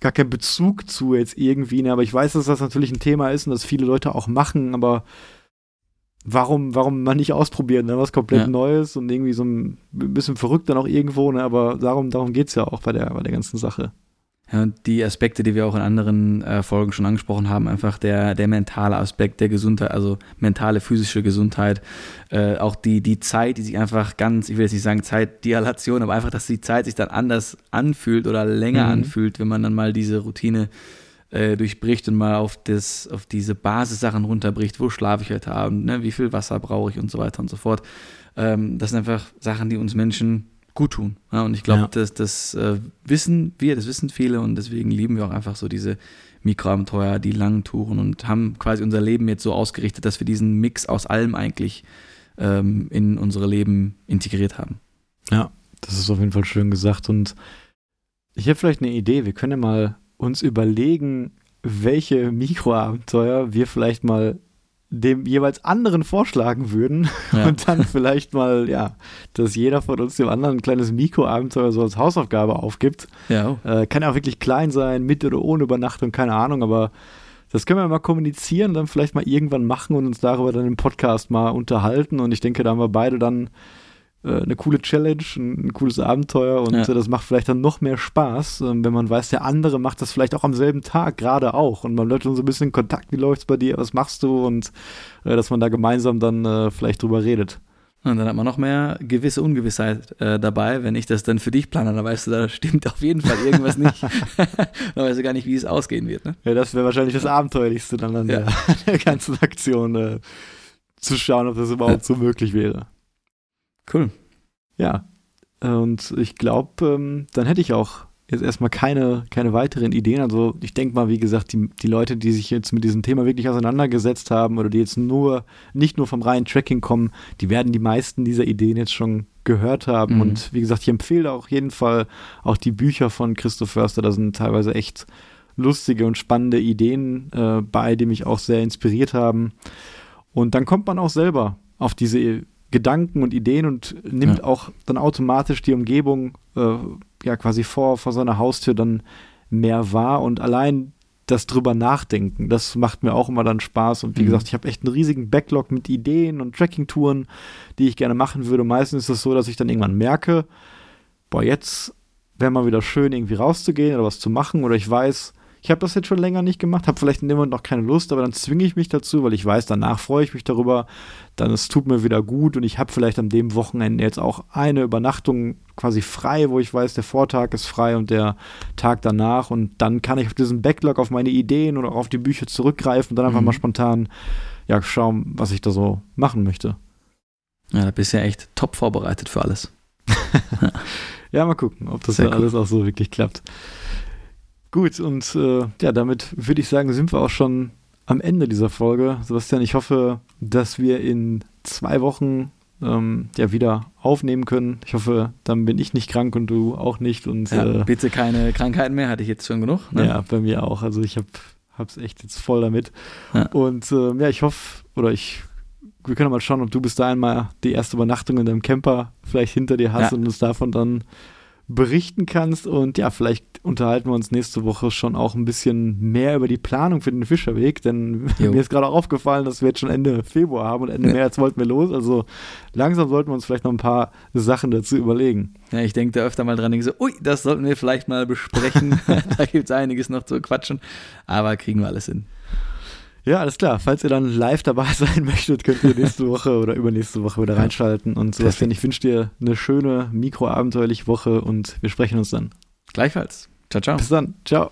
gar keinen Bezug zu jetzt irgendwie, ne? aber ich weiß, dass das natürlich ein Thema ist und dass viele Leute auch machen, aber warum, warum mal nicht ausprobieren, ne? was komplett ja. Neues und irgendwie so ein bisschen verrückt dann auch irgendwo, ne? aber darum, darum geht es ja auch bei der, bei der ganzen Sache. Ja, und die Aspekte, die wir auch in anderen äh, Folgen schon angesprochen haben, einfach der, der mentale Aspekt der Gesundheit, also mentale, physische Gesundheit, äh, auch die, die Zeit, die sich einfach ganz, ich will jetzt nicht sagen Zeitdialation, aber einfach, dass die Zeit sich dann anders anfühlt oder länger mhm. anfühlt, wenn man dann mal diese Routine äh, durchbricht und mal auf, das, auf diese Basissachen runterbricht, wo schlafe ich heute Abend, ne? wie viel Wasser brauche ich und so weiter und so fort. Ähm, das sind einfach Sachen, die uns Menschen gut tun. Ja, und ich glaube, ja. das, das äh, wissen wir, das wissen viele und deswegen lieben wir auch einfach so diese Mikroabenteuer, die langen Touren und haben quasi unser Leben jetzt so ausgerichtet, dass wir diesen Mix aus allem eigentlich ähm, in unsere Leben integriert haben. Ja, das ist auf jeden Fall schön gesagt und ich habe vielleicht eine Idee. Wir können ja mal uns überlegen, welche Mikroabenteuer wir vielleicht mal dem jeweils anderen vorschlagen würden ja. und dann vielleicht mal, ja, dass jeder von uns dem anderen ein kleines Mikroabenteuer so als Hausaufgabe aufgibt. Ja. Äh, kann ja auch wirklich klein sein, mit oder ohne Übernachtung, keine Ahnung, aber das können wir mal kommunizieren, dann vielleicht mal irgendwann machen und uns darüber dann im Podcast mal unterhalten und ich denke, da haben wir beide dann eine coole Challenge, ein, cooles Abenteuer und ja. Äh, das macht vielleicht dann noch mehr Spaß, ähm, wenn man weiß, der andere macht das vielleicht auch am selben Tag gerade auch und man bleibt dann so ein bisschen in Kontakt, wie läuft's bei dir, was machst du und äh, dass man da gemeinsam dann äh, vielleicht drüber redet. Und dann hat man noch mehr gewisse Ungewissheit äh, dabei. Wenn ich das dann für dich plane, dann weißt du, da stimmt auf jeden Fall irgendwas nicht. dann weißt du gar nicht, wie es ausgehen wird. Ne? Ja, das wäre wahrscheinlich das Abenteuerlichste dann an ja. der, der, ganzen Aktion, äh, zu schauen, ob das überhaupt so möglich wäre. Cool. Ja. Und ich glaube, ähm, dann hätte ich auch jetzt erstmal keine, keine weiteren Ideen. Also ich denke mal, wie gesagt, die, die Leute, die sich jetzt mit diesem Thema wirklich auseinandergesetzt haben oder die jetzt nur, nicht nur vom reinen Tracking kommen, die werden die meisten dieser Ideen jetzt schon gehört haben. Mhm. Und wie gesagt, ich empfehle auch jeden Fall auch die Bücher von Christoph Förster. Da sind teilweise echt lustige und spannende Ideen äh, bei, die mich auch sehr inspiriert haben. Und dann kommt man auch selber auf diese Gedanken und Ideen und nimmt ja. auch dann automatisch die Umgebung äh, ja quasi vor, vor seiner Haustür dann mehr wahr und allein das drüber nachdenken, das macht mir auch immer dann Spaß und wie mhm. gesagt, ich habe echt einen riesigen Backlog mit Ideen und Tracking-Touren, die ich gerne machen würde. Meistens ist es so, dass ich dann irgendwann merke, boah, jetzt wäre mal wieder schön, irgendwie rauszugehen oder was zu machen oder ich weiß, ich habe das jetzt schon länger nicht gemacht, habe vielleicht in dem Moment noch keine Lust, aber dann zwinge ich mich dazu, weil ich weiß, danach freue ich mich darüber, dann es tut mir wieder gut und ich habe vielleicht an dem Wochenende jetzt auch eine Übernachtung quasi frei, wo ich weiß, der Vortag ist frei und der Tag danach und dann kann ich auf diesen Backlog, auf meine Ideen oder auf die Bücher zurückgreifen und dann einfach mhm. mal spontan ja, schauen, was ich da so machen möchte. Ja, da bist du ja echt top vorbereitet für alles. ja, mal gucken, ob das dann cool. alles auch so wirklich klappt. Gut, und äh, ja, damit würde ich sagen, sind wir auch schon am Ende dieser Folge. Sebastian, ich hoffe, dass wir in zwei Wochen ähm, ja wieder aufnehmen können. Ich hoffe, dann bin ich nicht krank und du auch nicht. Und, ja, äh, bitte keine Krankheiten mehr, hatte ich jetzt schon genug. Ne? Ja, bei mir auch. Also ich habe es echt jetzt voll damit. Ja. Und äh, ja, ich hoffe, oder ich, wir können mal schauen, ob du bis dahin mal die erste Übernachtung in deinem Camper vielleicht hinter dir hast ja. und uns davon dann berichten kannst. Und ja, vielleicht unterhalten wir uns nächste Woche schon auch ein bisschen mehr über die Planung für den Fischerweg, denn jo. mir ist gerade aufgefallen, dass wir jetzt schon Ende Februar haben und Ende ja. März wollten wir los. Also langsam sollten wir uns vielleicht noch ein paar Sachen dazu überlegen. Ja, ich denke da öfter mal dran, denke so, ui, das sollten wir vielleicht mal besprechen. da gibt es einiges noch zu quatschen, aber kriegen wir alles hin. Ja, alles klar. Falls ihr dann live dabei sein möchtet, könnt ihr nächste Woche oder übernächste Woche wieder reinschalten. Und Sebastian, ich wünsche dir eine schöne, mikroabenteuerliche Woche und wir sprechen uns dann. Gleichfalls. Ciao, ciao. Bis dann. Ciao.